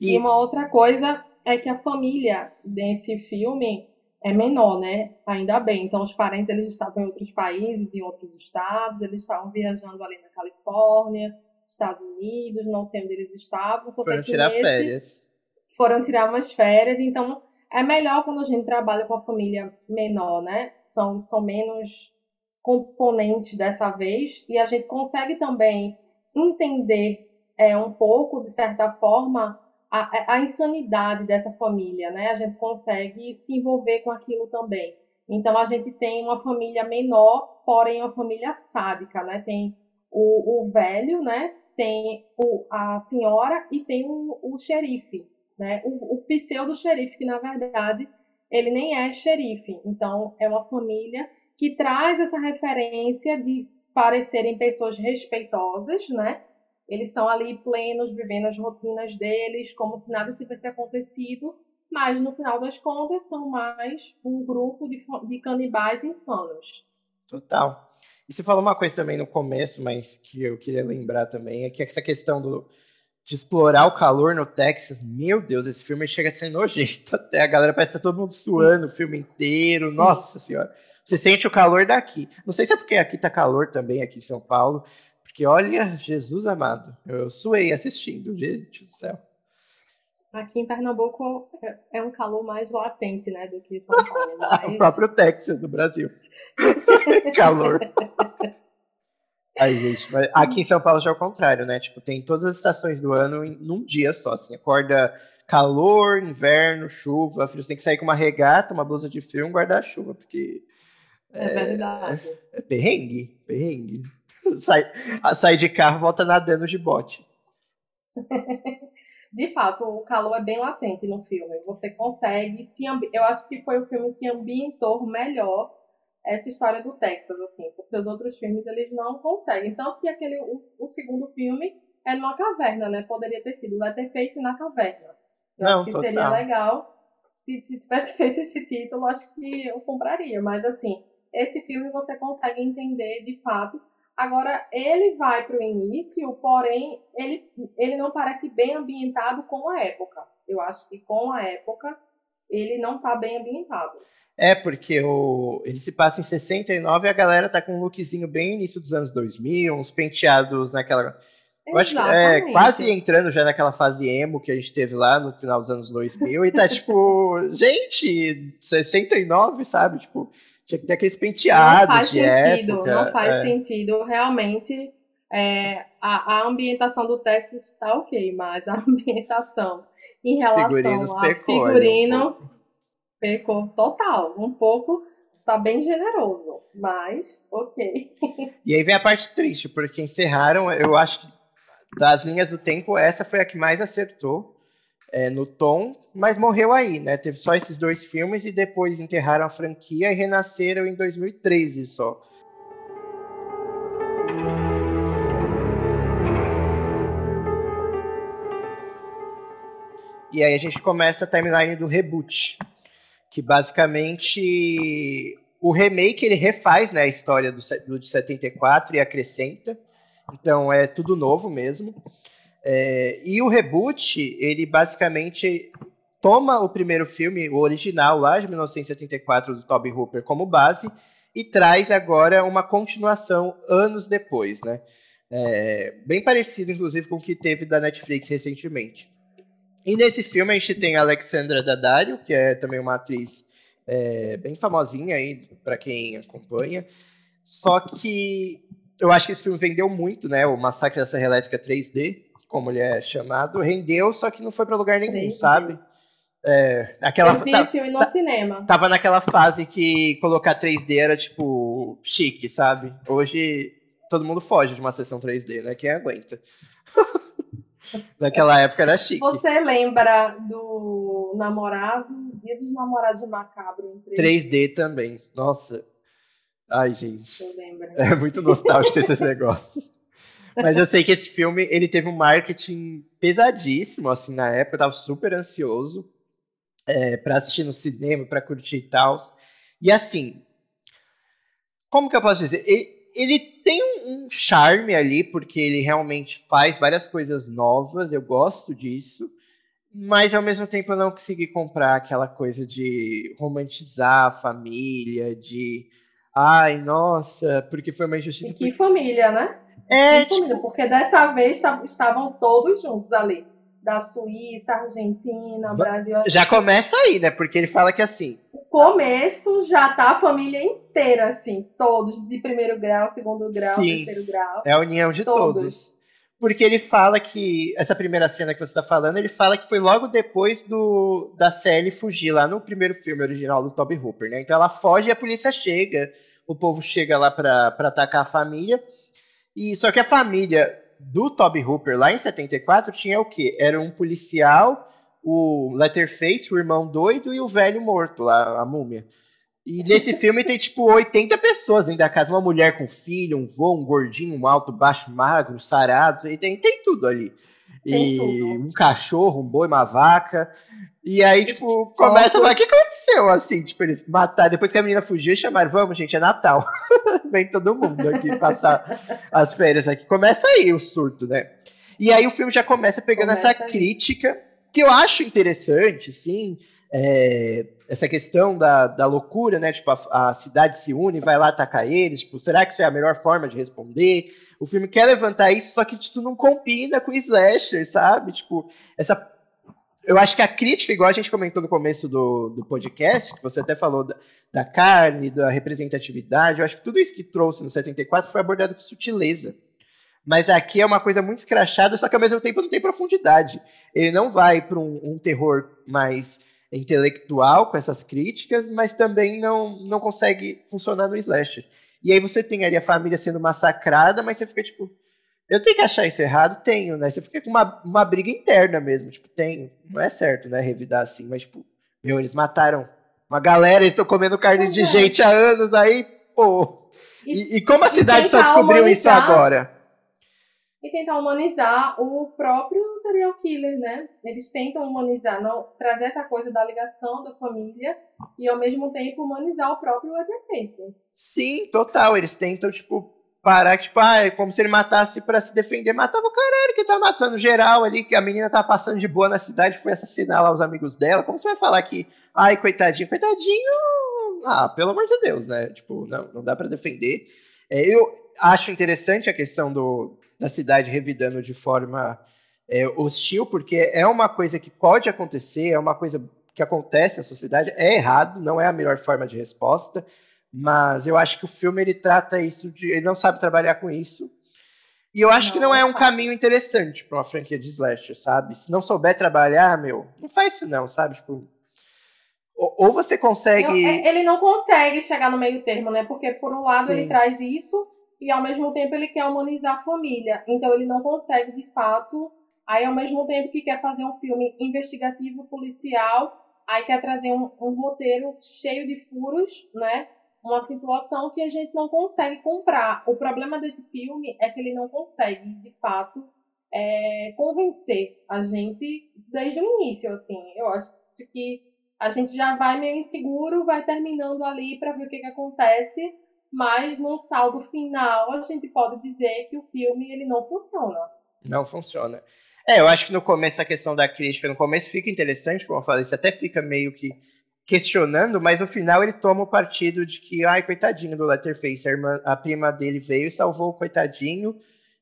E... e uma outra coisa é que a família desse filme é menor, né? Ainda bem. Então, os parentes eles estavam em outros países, em outros estados, eles estavam viajando ali na Califórnia, Estados Unidos, não sei onde eles estavam. Só foram tirar férias. Foram tirar umas férias. Então, é melhor quando a gente trabalha com a família menor, né? São, são menos componentes dessa vez e a gente consegue também entender é, um pouco, de certa forma, a, a, insanidade dessa família, né? A gente consegue se envolver com aquilo também. Então a gente tem uma família menor, porém uma família sádica, né? Tem o, o velho, né? Tem o, a senhora e tem o, o xerife, né? O, o pseudo xerife que na verdade ele nem é xerife. Então é uma família que traz essa referência de parecerem pessoas respeitosas, né? Eles são ali plenos, vivendo as rotinas deles, como se nada tivesse acontecido, mas no final das contas são mais um grupo de, de canibais insanos. Total. E você falou uma coisa também no começo, mas que eu queria lembrar também, é que essa questão do, de explorar o calor no Texas, meu Deus, esse filme chega a ser nojento até. A galera parece que tá todo mundo suando Sim. o filme inteiro, Sim. nossa senhora. Você sente o calor daqui. Não sei se é porque aqui tá calor também, aqui em São Paulo. Porque olha, Jesus amado, eu suei assistindo, gente do céu. Aqui em Pernambuco é, é um calor mais latente, né, do que São Paulo. Mas... o próprio Texas do Brasil. calor. Ai, gente, aqui em São Paulo já é o contrário, né? Tipo, tem todas as estações do ano em, num dia só, assim. Acorda calor, inverno, chuva, frio. Você tem que sair com uma regata, uma blusa de frio e um guarda-chuva, porque é, verdade. É, é perrengue, perrengue. Sai, sai de carro, volta nadando de bote. de fato, o calor é bem latente no filme. Você consegue se. Eu acho que foi o filme que ambientou melhor essa história do Texas, assim, porque os outros filmes eles não conseguem. Tanto que aquele o, o segundo filme é numa caverna, né? Poderia ter sido Letterface na caverna. Eu não, acho que total. seria legal se, se tivesse feito esse título, acho que eu compraria. Mas assim, esse filme você consegue entender de fato. Agora, ele vai para o início, porém, ele, ele não parece bem ambientado com a época. Eu acho que com a época ele não está bem ambientado. É, porque o, ele se passa em 69 e a galera tá com um lookzinho bem início dos anos 2000, uns penteados naquela. Eu acho que é quase entrando já naquela fase emo que a gente teve lá no final dos anos 2000 e tá tipo, gente, 69, sabe? Tipo, tinha que ter aqueles penteados não faz de sentido, época. Não faz é. sentido. Realmente, é, a, a, ambientação do texto está ok, mas a ambientação em relação ao figurino um pecou total. Um pouco tá bem generoso, mas ok. E aí vem a parte triste, porque encerraram, eu acho que das linhas do tempo, essa foi a que mais acertou é, no tom, mas morreu aí, né? Teve só esses dois filmes e depois enterraram a franquia e renasceram em 2013 só. E aí a gente começa a timeline do reboot, que basicamente o remake ele refaz né, a história do, do de 74 e acrescenta. Então é tudo novo mesmo. É, e o reboot, ele basicamente toma o primeiro filme, o original lá de 1974 do Toby Hooper como base e traz agora uma continuação anos depois, né? É, bem parecido, inclusive, com o que teve da Netflix recentemente. E nesse filme a gente tem a Alexandra Daddario, que é também uma atriz é, bem famosinha aí para quem acompanha. Só que eu acho que esse filme vendeu muito, né? O Massacre da Serra Elétrica 3D, como ele é chamado, rendeu, só que não foi para lugar nenhum, sabe? É, aquela, eu vi tá, filme no tá, cinema. Tava naquela fase que colocar 3D era, tipo, chique, sabe? Hoje todo mundo foge de uma sessão 3D, né? Quem aguenta? Naquela época era chique. Você lembra do namorado, Dia dos Namorados de Macabro em 3D? 3D também. Nossa. Ai, gente. Eu lembro. É muito nostálgico esses negócios. Mas eu sei que esse filme, ele teve um marketing pesadíssimo, assim, na época. Eu tava super ansioso é, para assistir no cinema, para curtir e tal. E assim, como que eu posso dizer? Ele, ele tem um, um charme ali, porque ele realmente faz várias coisas novas, eu gosto disso. Mas ao mesmo tempo eu não consegui comprar aquela coisa de romantizar a família, de ai, nossa, porque foi uma injustiça. E que família, né? É, tipo... porque dessa vez estavam todos juntos ali da Suíça, Argentina, Brasil. Já começa aí, né? Porque ele fala que assim. O começo já tá a família inteira, assim, todos, de primeiro grau, segundo grau, Sim, terceiro grau. É a união de todos. todos. Porque ele fala que. Essa primeira cena que você está falando, ele fala que foi logo depois do da Sally fugir lá no primeiro filme original do Toby Hooper, né? Então ela foge e a polícia chega. O povo chega lá para atacar a família. E só que a família do Toby Hooper lá em 74 tinha o quê? Era um policial, o Letterface, o irmão doido e o velho morto lá, a múmia. E nesse filme tem tipo 80 pessoas dentro da casa, uma mulher com filho, um vô, um gordinho, um alto, baixo, magro, sarado, e tem, tem tudo ali. Tem e tudo. um cachorro, um boi, uma vaca. E aí, tipo, começa falar, o que aconteceu? Assim, tipo, eles mataram, depois que a menina fugiu, chamaram, vamos, gente, é Natal. Vem todo mundo aqui passar as férias aqui. Começa aí o surto, né? E aí o filme já começa pegando começa essa aí. crítica, que eu acho interessante, sim, é, essa questão da, da loucura, né? Tipo, a, a, cidade se une, vai lá atacar eles. Tipo, será que isso é a melhor forma de responder? O filme quer levantar isso, só que isso não combina com o slasher, sabe? Tipo, essa eu acho que a crítica, igual a gente comentou no começo do, do podcast, que você até falou da, da, carne, da representatividade, eu acho que tudo isso que trouxe no 74 foi abordado com sutileza. Mas aqui é uma coisa muito escrachada, só que ao mesmo tempo não tem profundidade. Ele não vai para um, um, terror mais intelectual com essas críticas, mas também não, não consegue funcionar no slasher. E aí você tem ali a família sendo massacrada, mas você fica tipo, eu tenho que achar isso errado? Tenho, né? Você fica com uma, uma briga interna mesmo. Tipo, tenho. Não é certo, né? Revidar assim, mas, tipo, meu, eles mataram uma galera, eles estão comendo carne de é. gente há anos aí, pô. E, e como a cidade só descobriu isso agora? E tentar humanizar o próprio serial killer, né? Eles tentam humanizar, não trazer essa coisa da ligação da família e ao mesmo tempo humanizar o próprio defeito. Sim, total. Eles tentam, tipo, parar, tipo, ah, é como se ele matasse para se defender, matava o caralho que tá matando geral ali, que a menina tá passando de boa na cidade, foi assassinar lá os amigos dela. Como você vai falar que, ai, coitadinho, coitadinho? Ah, pelo amor de Deus, né? Tipo, não, não dá para defender. É, eu acho interessante a questão do, da cidade revidando de forma é, hostil, porque é uma coisa que pode acontecer, é uma coisa que acontece na sociedade, é errado, não é a melhor forma de resposta. Mas eu acho que o filme ele trata isso de. Ele não sabe trabalhar com isso. E eu acho não, que não é um caminho interessante para uma franquia de slasher, sabe? Se não souber trabalhar, meu, não faz isso não, sabe? Tipo, ou, ou você consegue. É, ele não consegue chegar no meio termo, né? Porque por um lado Sim. ele traz isso e ao mesmo tempo ele quer humanizar a família. Então ele não consegue de fato. Aí ao mesmo tempo que quer fazer um filme investigativo policial, aí quer trazer um, um roteiro cheio de furos, né? uma situação que a gente não consegue comprar. O problema desse filme é que ele não consegue, de fato, é, convencer a gente desde o início. Assim, eu acho que a gente já vai meio inseguro, vai terminando ali para ver o que, que acontece, mas num saldo final a gente pode dizer que o filme ele não funciona. Não funciona. É, eu acho que no começo a questão da crítica, no começo fica interessante, como eu falei, você até fica meio que questionando, mas no final ele toma o partido de que, ai, coitadinho do Letterface, a, irmã, a prima dele veio e salvou o coitadinho,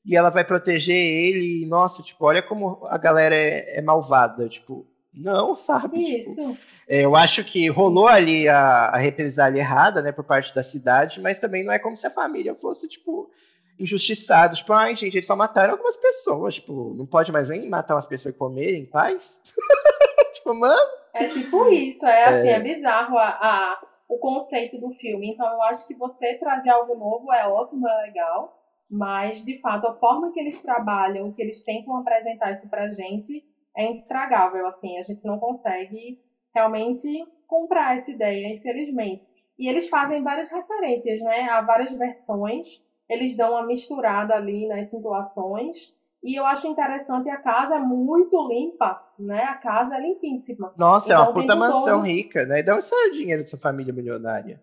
e ela vai proteger ele, e, nossa, tipo, olha como a galera é, é malvada, tipo, não, sabe? Tipo, Isso. Tipo, eu acho que rolou ali a, a represália errada, né, por parte da cidade, mas também não é como se a família fosse, tipo, injustiçado. Tipo, ai, gente, eles só mataram algumas pessoas. Tipo, não pode mais nem matar umas pessoas e comer em paz. tipo, mano. É tipo isso, é assim, é, é bizarro a, a, o conceito do filme. Então eu acho que você trazer algo novo é ótimo, é legal, mas de fato a forma que eles trabalham, que eles tentam apresentar isso pra gente é intragável, assim, a gente não consegue realmente comprar essa ideia, infelizmente. E eles fazem várias referências, né, a várias versões, eles dão uma misturada ali nas situações e eu acho interessante, a casa é muito limpa, né? A casa é limpíssima. Nossa, então, é uma então, puta mansão todo... rica, né? E dá onde o dinheiro dessa família milionária?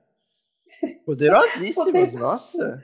Poderosíssimos, nossa.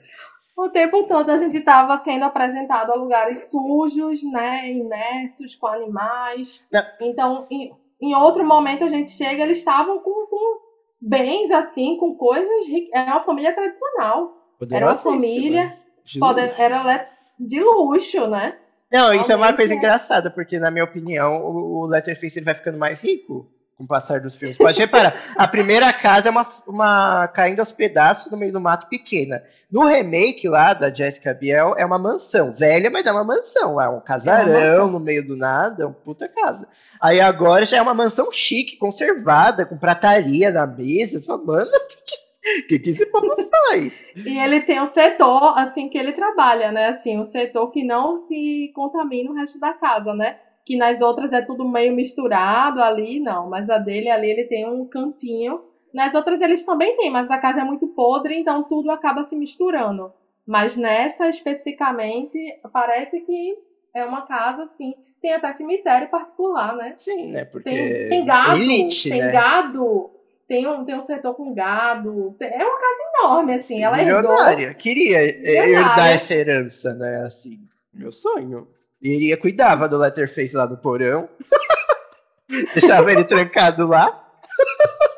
O tempo todo a gente estava sendo apresentado a lugares sujos, né? Imersos com animais. Não. Então, em, em, outro momento a gente chega, eles estavam com, com bens, assim, com coisas. É uma família tradicional. Era uma família. Pode, era de luxo, né? Não, isso é uma coisa é. engraçada, porque, na minha opinião, o, o Letterface ele vai ficando mais rico com o passar dos filmes. Pode reparar, a primeira casa é uma, uma caindo aos pedaços no meio do mato pequena. No remake lá da Jessica Biel é uma mansão, velha, mas é uma mansão. É um casarão é no meio do nada, é uma puta casa. Aí agora já é uma mansão chique, conservada, com prataria na mesa. Você fala, mano, o que, que o que, que esse povo faz? e ele tem um setor, assim, que ele trabalha, né? Assim, um setor que não se contamina o resto da casa, né? Que nas outras é tudo meio misturado ali, não. Mas a dele ali, ele tem um cantinho. Nas outras eles também têm, mas a casa é muito podre, então tudo acaba se misturando. Mas nessa, especificamente, parece que é uma casa, assim, tem até cemitério particular, né? Sim, né? Porque tem, tem gado, Elite, tem né? gado tem um, tem um setor com gado. É uma casa enorme, assim. Ela Milionária. herdou. Queria herdar essa herança, né? Assim, meu sonho. Iria, cuidava do Letterface lá do porão. Deixava ele trancado lá.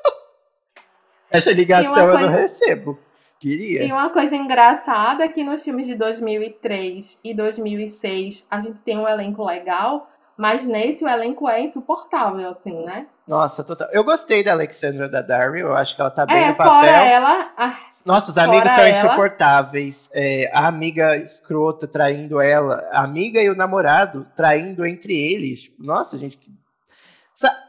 Essa ligação coisa... eu não recebo. Queria. Tem uma coisa engraçada que nos filmes de 2003 e 2006 a gente tem um elenco legal, mas nesse o elenco é insuportável, assim, né? Nossa, total. Eu gostei da Alexandra Daddario, eu acho que ela tá bem é, no papel. Fora ela. Nossa, os amigos são ela. insuportáveis. É, a amiga escrota traindo ela, a amiga e o namorado traindo entre eles. Tipo, nossa, gente.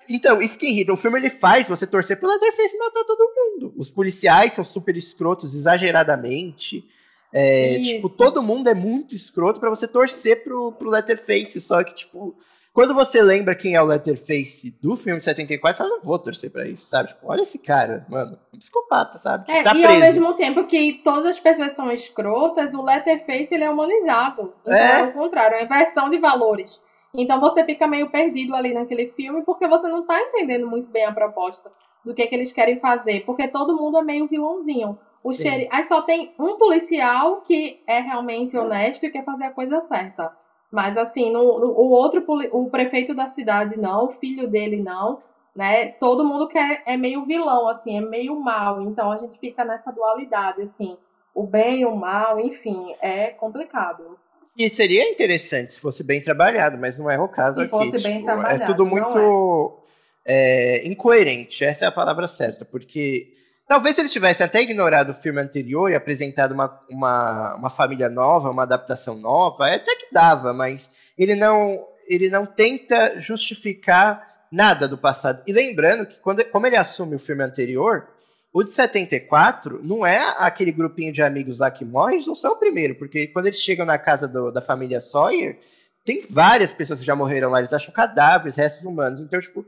Então, isso que irrita. O filme ele faz você torcer pro Leatherface matar todo mundo. Os policiais são super escrotos, exageradamente. É, tipo, todo mundo é muito escroto para você torcer pro, pro Letterface. Só que, tipo, quando você lembra quem é o Letterface do filme de 74, você fala, não vou torcer pra isso, sabe? Tipo, olha esse cara, mano, um psicopata, sabe? Tipo, é, tá e preso. ao mesmo tempo que todas as pessoas são escrotas, o Letterface ele é humanizado. Então, é o contrário, é inversão de valores. Então você fica meio perdido ali naquele filme porque você não tá entendendo muito bem a proposta do que, é que eles querem fazer. Porque todo mundo é meio vilãozinho. O xeri... Aí só tem um policial que é realmente honesto e quer fazer a coisa certa. Mas assim, no, no, o outro, o prefeito da cidade não, o filho dele não, né? Todo mundo quer é meio vilão, assim, é meio mal. Então a gente fica nessa dualidade, assim, o bem e o mal, enfim, é complicado. E seria interessante se fosse bem trabalhado, mas não é o caso se aqui. Fosse tipo, bem trabalhado, é tudo muito é. É, incoerente, essa é a palavra certa, porque talvez eles tivessem até ignorado o filme anterior e apresentado uma, uma, uma família nova, uma adaptação nova, até que dava, mas ele não, ele não tenta justificar nada do passado. E lembrando que, quando, como ele assume o filme anterior, o de 74 não é aquele grupinho de amigos lá que morre, eles não são o primeiro, porque quando eles chegam na casa do, da família Sawyer, tem várias pessoas que já morreram lá, eles acham cadáveres, restos humanos. Então, tipo,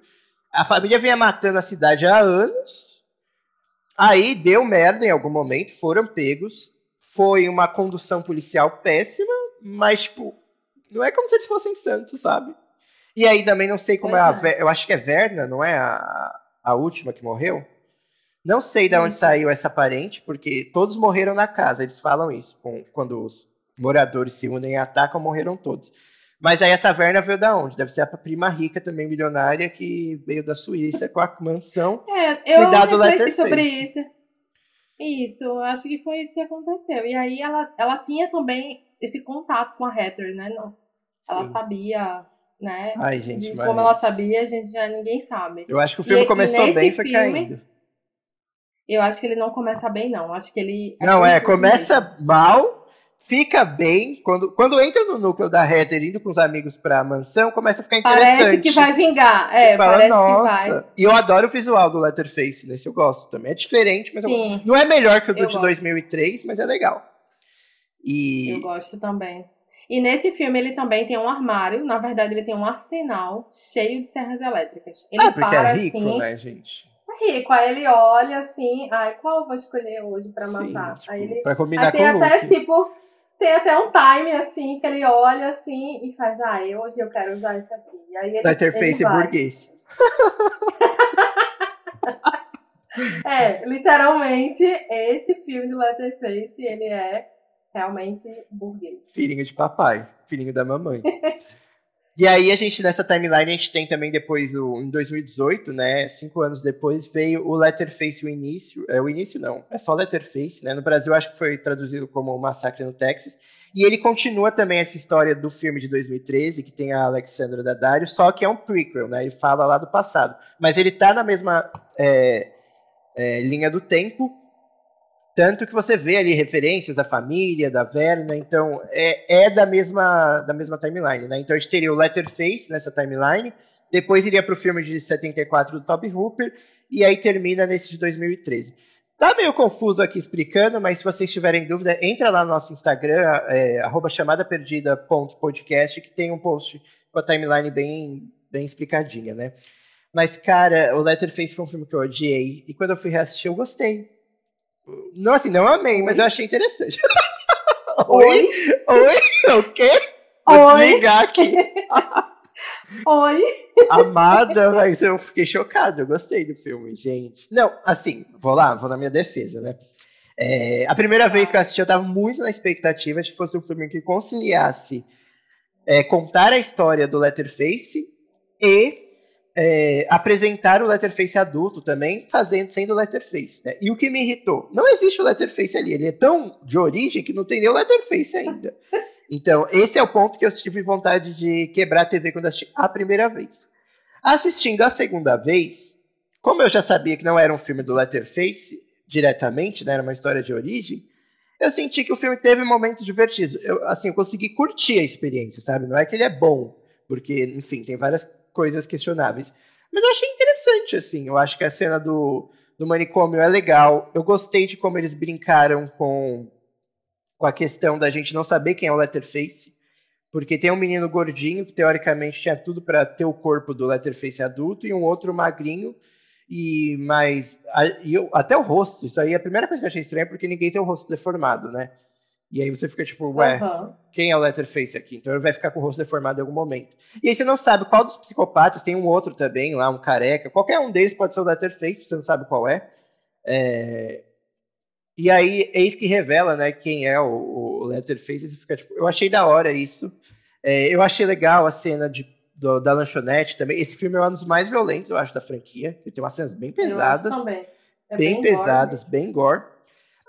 a família vinha matando a cidade há anos, aí deu merda em algum momento, foram pegos, foi uma condução policial péssima, mas, tipo, não é como se eles fossem santos, sabe? E aí também não sei como é, é a. Eu acho que é Verna, não é a, a última que morreu? Não sei de onde saiu essa parente, porque todos morreram na casa, eles falam isso. Com, quando os moradores se unem e atacam, morreram todos. Mas aí essa Verna veio da onde? Deve ser a prima rica também, milionária, que veio da Suíça com a mansão. É, eu refleti sobre isso. Isso, acho que foi isso que aconteceu. E aí ela, ela tinha também esse contato com a Heather, né? Não, ela sabia né? Ai, gente, mas... Como ela sabia, a gente já ninguém sabe. Eu acho que o filme e, começou e bem e foi filme, caindo. Eu acho que ele não começa bem, não. Acho que ele. É não, é, começa mal, fica bem. Quando, quando entra no núcleo da Heather indo com os amigos pra mansão, começa a ficar interessante. Parece que vai vingar. É, fala, parece Nossa. que vai. E eu adoro o visual do Letterface, nesse eu gosto também. É diferente, mas eu, não é melhor que o do de gosto. 2003, mas é legal. E... Eu gosto também. E nesse filme ele também tem um armário, na verdade ele tem um arsenal cheio de serras elétricas. Ele ah, porque é para, é rico, assim, né, gente? É rico, aí ele olha assim, ai, qual eu vou escolher hoje para matar? Tipo, aí ele pra combinar aí tem com até look. tipo tem até um time assim que ele olha assim e faz, ah, hoje eu quero usar isso aqui. E aí ele, Letterface ele burguês. é, literalmente esse filme do Letterface ele é realmente burguês. Filhinho de papai, filhinho da mamãe. e aí a gente, nessa timeline, a gente tem também depois, o, em 2018, né, cinco anos depois, veio o Letterface, o início, é o início não, é só Letterface, né, no Brasil acho que foi traduzido como Massacre no Texas, e ele continua também essa história do filme de 2013, que tem a Alexandra Daddario, só que é um prequel, né, ele fala lá do passado, mas ele tá na mesma é, é, linha do tempo, tanto que você vê ali referências da família, da Verna, então é, é da, mesma, da mesma timeline, né? Então a gente teria o Letterface nessa timeline, depois iria para o filme de 74 do Toby Hooper, e aí termina nesse de 2013. Tá meio confuso aqui explicando, mas se vocês tiverem dúvida, entra lá no nosso Instagram, é, chamadaperdida.podcast, que tem um post com a timeline bem, bem explicadinha, né? Mas, cara, o Letterface foi um filme que eu odiei, e quando eu fui reassistir, eu gostei. Não, assim, não amei, Oi? mas eu achei interessante. Oi? Oi? O quê? Vou Oi? desligar aqui. Oi? Amada, mas eu fiquei chocado, eu gostei do filme, gente. Não, assim, vou lá, vou na minha defesa, né? É, a primeira vez que eu assisti, eu tava muito na expectativa de que fosse um filme que conciliasse é, contar a história do Letterface e é, apresentar o Letterface adulto também, fazendo sendo Letterface. Né? E o que me irritou, não existe o Letterface ali, ele é tão de origem que não tem nem o Letterface ainda. Então, esse é o ponto que eu tive vontade de quebrar a TV quando assisti a primeira vez. Assistindo a segunda vez, como eu já sabia que não era um filme do Letterface diretamente, né, era uma história de origem, eu senti que o filme teve momentos divertidos. Eu, assim, eu consegui curtir a experiência, sabe? Não é que ele é bom, porque, enfim, tem várias coisas questionáveis. Mas eu achei interessante, assim. Eu acho que a cena do, do manicômio é legal. Eu gostei de como eles brincaram com, com a questão da gente não saber quem é o Letterface. Porque tem um menino gordinho que teoricamente tinha tudo para ter o corpo do Letterface adulto e um outro magrinho e mais e eu, até o rosto. Isso aí é a primeira coisa que eu achei estranha porque ninguém tem o rosto deformado, né? E aí você fica tipo, ué, uhum. quem é o Letterface aqui? Então ele vai ficar com o rosto deformado em algum momento. E aí você não sabe qual dos psicopatas, tem um outro também lá, um careca. Qualquer um deles pode ser o Letterface, você não sabe qual é. é... E aí, eis que revela, né, quem é o, o Letterface. E fica, tipo, eu achei da hora isso. É, eu achei legal a cena de, do, da lanchonete também. Esse filme é um dos mais violentos, eu acho, da franquia. Ele tem umas cenas bem pesadas. também. É bem, bem, pesadas, gore bem gore.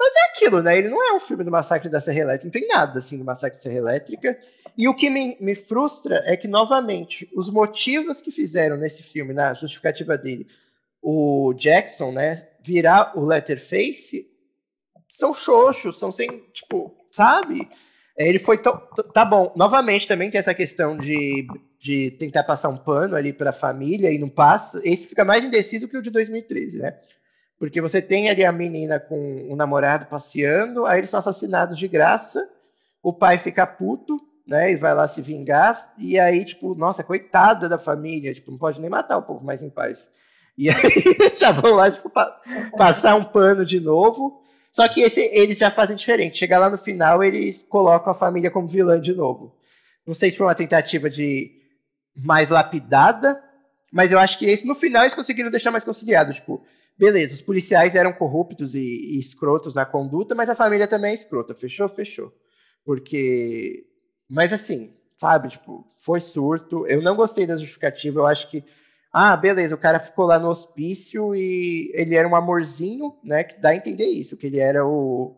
Mas é aquilo, né? Ele não é um filme do Massacre da Serra Elétrica. Não tem nada, assim, do Massacre da Serra Elétrica. E o que me, me frustra é que, novamente, os motivos que fizeram nesse filme, na justificativa dele, o Jackson, né, virar o Letterface, são xoxos, são sem, tipo, sabe? É, ele foi tão. Tá bom, novamente também tem essa questão de, de tentar passar um pano ali para a família e não passa. Esse fica mais indeciso que o de 2013, né? Porque você tem ali a menina com o namorado passeando, aí eles são assassinados de graça, o pai fica puto, né, e vai lá se vingar, e aí, tipo, nossa, coitada da família, tipo, não pode nem matar o povo mais em paz. E aí já vão lá, tipo, pa passar um pano de novo, só que esse eles já fazem diferente. Chegar lá no final, eles colocam a família como vilã de novo. Não sei se foi uma tentativa de mais lapidada, mas eu acho que esse no final eles conseguiram deixar mais conciliado. Tipo, beleza, os policiais eram corruptos e, e escrotos na conduta, mas a família também é escrota. Fechou? Fechou. Porque. Mas assim, sabe, tipo, foi surto. Eu não gostei da justificativa. Eu acho que ah, beleza, o cara ficou lá no hospício e ele era um amorzinho, né? Que dá a entender isso, que ele era o.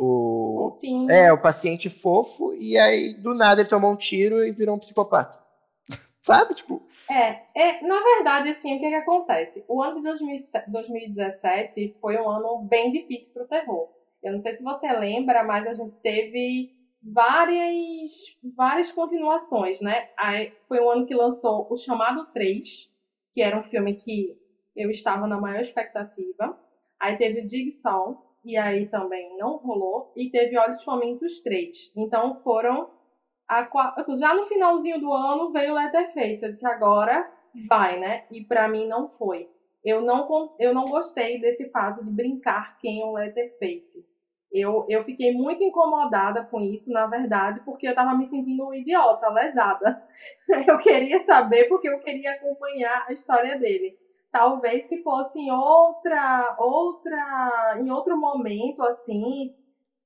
O, é, o paciente fofo, e aí do nada ele tomou um tiro e virou um psicopata. Sabe? Tipo. É, é, na verdade, assim, o que, que acontece? O ano de 2017 foi um ano bem difícil para o terror. Eu não sei se você lembra, mas a gente teve várias, várias continuações, né? Aí, foi um ano que lançou o Chamado 3, que era um filme que eu estava na maior expectativa. Aí teve o Jigsaw, e aí também não rolou. E teve Olhos Famintos 3. Então foram. Já no finalzinho do ano veio o Letterface. Eu disse, agora vai, né? E para mim não foi. Eu não, eu não gostei desse fato de brincar quem é o Letterface. Eu, eu fiquei muito incomodada com isso, na verdade, porque eu estava me sentindo idiota, lesada. Eu queria saber porque eu queria acompanhar a história dele. Talvez se fosse em outra, outra, em outro momento, assim,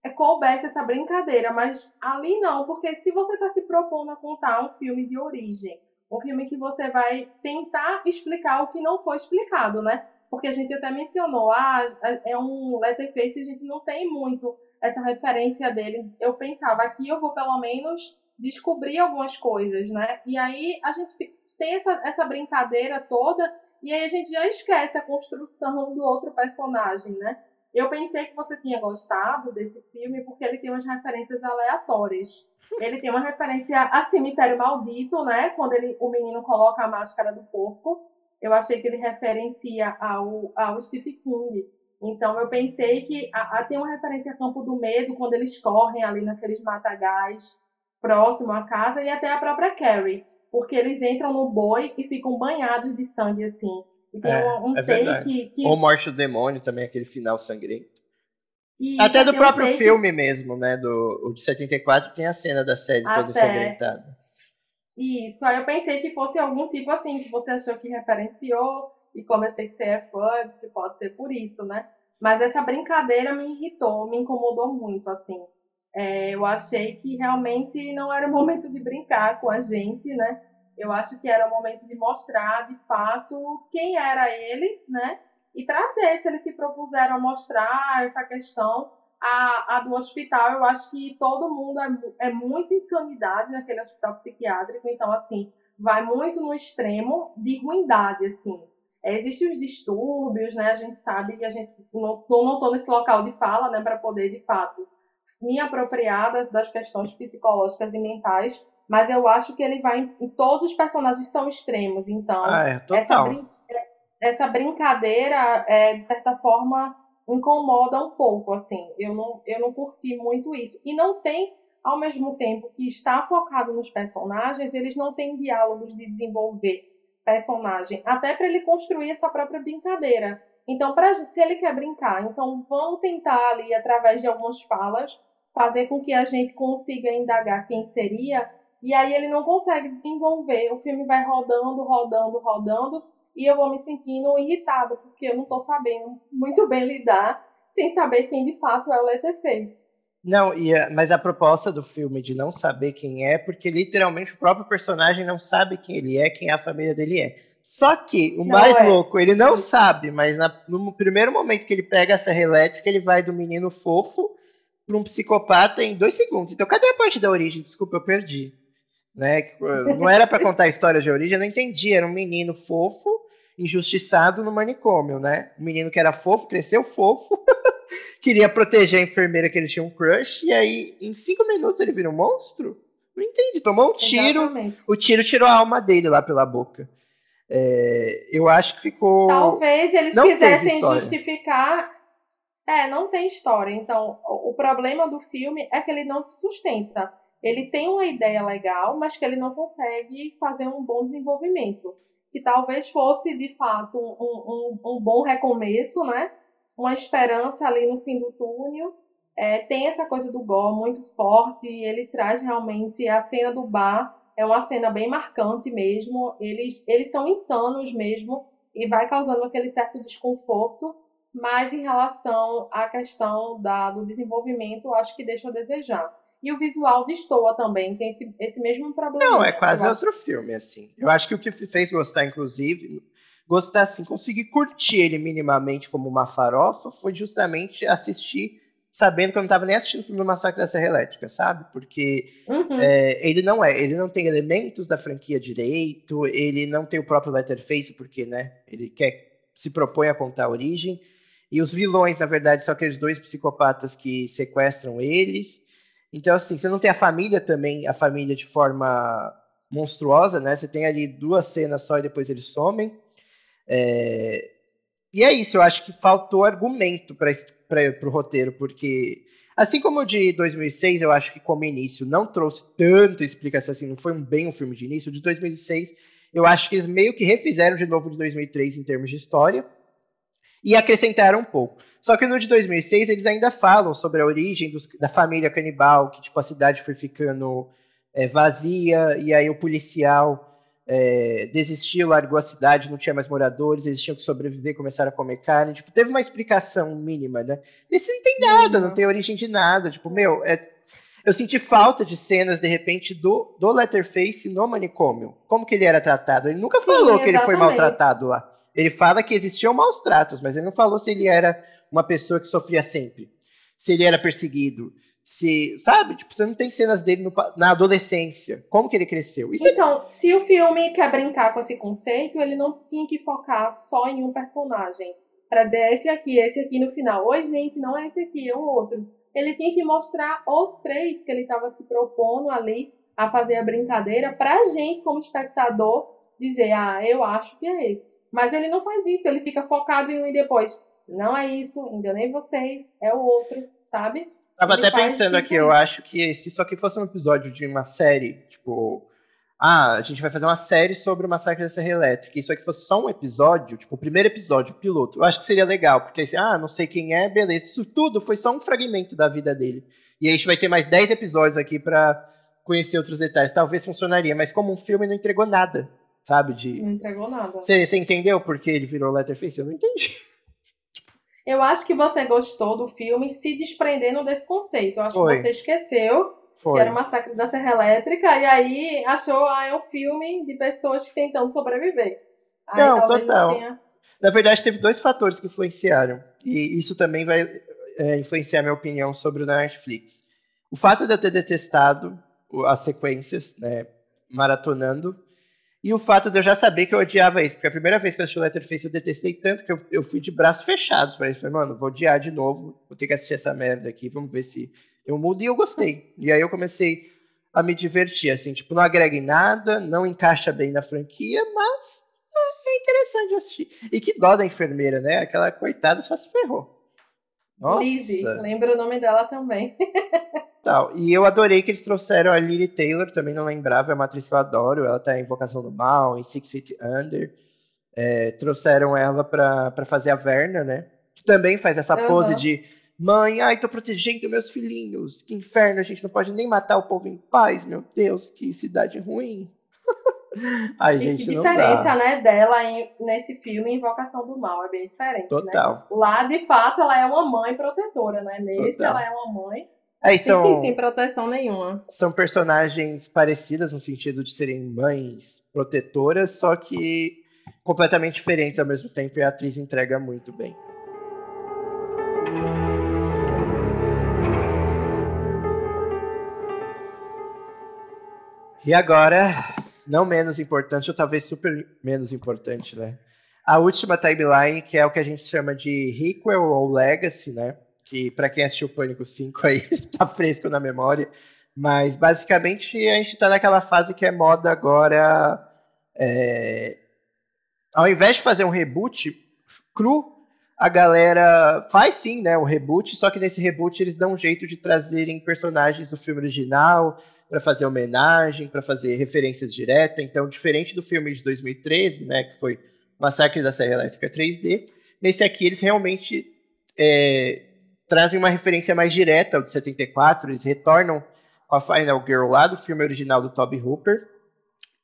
é, coubesse essa brincadeira, mas ali não, porque se você está se propondo a contar um filme de origem, um filme que você vai tentar explicar o que não foi explicado, né? porque a gente até mencionou, ah, é um Letterface e a gente não tem muito essa referência dele. Eu pensava, aqui eu vou pelo menos descobrir algumas coisas, né? E aí a gente tem essa, essa brincadeira toda e aí a gente já esquece a construção do outro personagem, né? Eu pensei que você tinha gostado desse filme porque ele tem umas referências aleatórias. Ele tem uma referência a Cemitério Maldito, né? Quando ele, o menino coloca a máscara do porco eu achei que ele referencia ao, ao Stephen King. Então eu pensei que a, a, tem uma referência a Campo do Medo, quando eles correm ali naqueles matagais próximo à casa, e até a própria Carrie, porque eles entram no boi e ficam banhados de sangue assim. E tem é, um, é que. Ou Morte do Demônio também, aquele final sangrento. E até do próprio um filme mesmo, né? Do, o de 74 tem a cena da série toda ensangrentada. Isso, aí eu pensei que fosse algum tipo assim, que você achou que referenciou, e comecei que você é fã, se pode ser por isso, né? Mas essa brincadeira me irritou, me incomodou muito, assim. É, eu achei que realmente não era o momento de brincar com a gente, né? Eu acho que era o momento de mostrar, de fato, quem era ele, né? E trazer, se eles se propuseram a mostrar essa questão, a, a do hospital, eu acho que todo mundo é, é muita insanidade naquele hospital psiquiátrico, então, assim, vai muito no extremo de ruindade, assim. É, Existem os distúrbios, né? A gente sabe que a gente não estou nesse local de fala, né? Para poder, de fato, me apropriar das questões psicológicas e mentais, mas eu acho que ele vai em, todos os personagens são extremos, então ah, é, essa, brin essa brincadeira é, de certa forma incomoda um pouco, assim. Eu não, eu não curti muito isso. E não tem, ao mesmo tempo que está focado nos personagens, eles não têm diálogos de desenvolver personagem, até para ele construir essa própria brincadeira. Então, pra, se ele quer brincar, então vamos tentar ali, através de algumas falas, fazer com que a gente consiga indagar quem seria, e aí ele não consegue desenvolver. O filme vai rodando, rodando, rodando, e eu vou me sentindo irritada, porque eu não estou sabendo muito bem lidar sem saber quem de fato é o Letterface. Não, e a, mas a proposta do filme de não saber quem é, porque literalmente o próprio personagem não sabe quem ele é, quem a família dele é. Só que o não mais é. louco, ele não sabe, mas na, no primeiro momento que ele pega a serra elétrica, ele vai do menino fofo para um psicopata em dois segundos. Então, cadê a parte da origem? Desculpa, eu perdi. Né? Não era para contar a história de origem, eu não entendi. Era um menino fofo, injustiçado no manicômio, né? Um menino que era fofo, cresceu fofo, queria proteger a enfermeira que ele tinha um crush, e aí, em cinco minutos, ele vira um monstro? Não entendi. Tomou um tiro, Exatamente. o tiro tirou a alma dele lá pela boca. É, eu acho que ficou. Talvez eles não quisessem justificar. É, não tem história. Então, o problema do filme é que ele não se sustenta. Ele tem uma ideia legal, mas que ele não consegue fazer um bom desenvolvimento. Que talvez fosse, de fato, um, um, um bom recomeço, né? Uma esperança ali no fim do túnel. É, tem essa coisa do Gore muito forte, ele traz realmente a cena do bar é uma cena bem marcante mesmo. Eles, eles são insanos mesmo e vai causando aquele certo desconforto, mas em relação à questão da, do desenvolvimento, acho que deixa a desejar. E o visual destoa também, tem esse, esse mesmo problema. Não, é quase outro filme, assim. Eu acho que o que fez gostar, inclusive, gostar assim, conseguir curtir ele minimamente como uma farofa, foi justamente assistir sabendo que eu não estava nem assistindo o filme do Massacre da Serra Elétrica, sabe? Porque uhum. é, ele não é, ele não tem elementos da franquia direito, ele não tem o próprio Letterface, porque, né, ele quer, se propõe a contar a origem, e os vilões, na verdade, são aqueles dois psicopatas que sequestram eles. Então, assim, você não tem a família também, a família de forma monstruosa, né? Você tem ali duas cenas só e depois eles somem. É... E é isso, eu acho que faltou argumento para o roteiro, porque assim como o de 2006, eu acho que como início não trouxe tanta explicação assim, não foi um, bem um filme de início, o de 2006 eu acho que eles meio que refizeram de novo de 2003 em termos de história e acrescentaram um pouco. Só que no de 2006 eles ainda falam sobre a origem dos, da família canibal, que tipo a cidade foi ficando é, vazia e aí o policial é, desistiu, largou a cidade, não tinha mais moradores, eles tinham que sobreviver, começaram a comer carne. Tipo, teve uma explicação mínima, né? Isso não tem nada, não tem origem de nada. Tipo, meu, é, eu senti falta de cenas, de repente, do, do Letterface no manicômio. Como que ele era tratado? Ele nunca Sim, falou exatamente. que ele foi maltratado lá. Ele fala que existiam maus tratos, mas ele não falou se ele era uma pessoa que sofria sempre. Se ele era perseguido, se, sabe? Tipo, você não tem cenas dele no, na adolescência. Como que ele cresceu? Isso é então, é... se o filme quer brincar com esse conceito, ele não tinha que focar só em um personagem. Pra dizer, é esse aqui, esse aqui no final. Oi, gente, não é esse aqui, é o outro. Ele tinha que mostrar os três que ele estava se propondo ali a fazer a brincadeira pra gente, como espectador, dizer, ah, eu acho que é esse. Mas ele não faz isso, ele fica focado em um e depois. Não é isso, enganei vocês, é o outro, sabe? Tava até pensando aqui, eu acho que se isso aqui fosse um episódio de uma série, tipo, ah, a gente vai fazer uma série sobre o massacre da Serra Elétrica, e isso aqui fosse só um episódio, tipo, o primeiro episódio, o piloto, eu acho que seria legal, porque ah, não sei quem é, beleza, isso tudo foi só um fragmento da vida dele. E a gente vai ter mais 10 episódios aqui para conhecer outros detalhes. Talvez funcionaria, mas como um filme não entregou nada, sabe? De... Não entregou nada. Você entendeu por que ele virou Letterface? Eu não entendi. Eu acho que você gostou do filme se desprendendo desse conceito. Eu acho Foi. que você esqueceu Foi. que era o Massacre da Serra Elétrica e aí achou, ah, é um filme de pessoas tentando sobreviver. Aí, não, total. Não tenha... Na verdade, teve dois fatores que influenciaram. E isso também vai é, influenciar minha opinião sobre o Netflix. O fato de eu ter detestado as sequências, né, maratonando, e o fato de eu já saber que eu odiava isso, porque a primeira vez que eu assisti o Letterface eu detestei tanto que eu, eu fui de braços fechados para isso. Falei, mano, vou odiar de novo, vou ter que assistir essa merda aqui, vamos ver se eu mudo. E eu gostei. E aí eu comecei a me divertir, assim, tipo, não agrega em nada, não encaixa bem na franquia, mas é, é interessante assistir. E que dó da enfermeira, né? Aquela coitada só se ferrou. Nossa. Lizzie, lembra o nome dela também. Tal. E eu adorei que eles trouxeram a Lily Taylor, também não lembrava, é uma atriz que eu adoro. Ela tá em Invocação do Mal, em Six Feet Under. É, trouxeram ela para fazer a Verna, né? Que também faz essa uhum. pose de mãe, ai, tô protegendo meus filhinhos. Que inferno, a gente não pode nem matar o povo em paz, meu Deus, que cidade ruim. Ai, gente, e diferença, né, dela em, nesse filme Invocação do Mal é bem diferente, Total. Né? Lá, de fato, ela é uma mãe protetora, né? Nesse, Total. ela é uma mãe Aí sem, são, sem proteção nenhuma. são personagens parecidas no sentido de serem mães protetoras, só que completamente diferentes ao mesmo tempo e a atriz entrega muito bem. E agora, não menos importante, ou talvez super menos importante, né? A última timeline, que é o que a gente chama de Requel ou Legacy, né? Que para quem assistiu Pânico 5 aí, tá fresco na memória. Mas basicamente a gente tá naquela fase que é moda agora. é, Ao invés de fazer um reboot cru, a galera faz sim, né? Um reboot, só que nesse reboot eles dão um jeito de trazerem personagens do filme original para fazer homenagem, para fazer referências diretas. Então, diferente do filme de 2013, né? Que foi Massacre da Serra Elétrica 3D, nesse aqui eles realmente é, trazem uma referência mais direta ao de 74, eles retornam com a Final Girl lá do filme original do Toby Hooper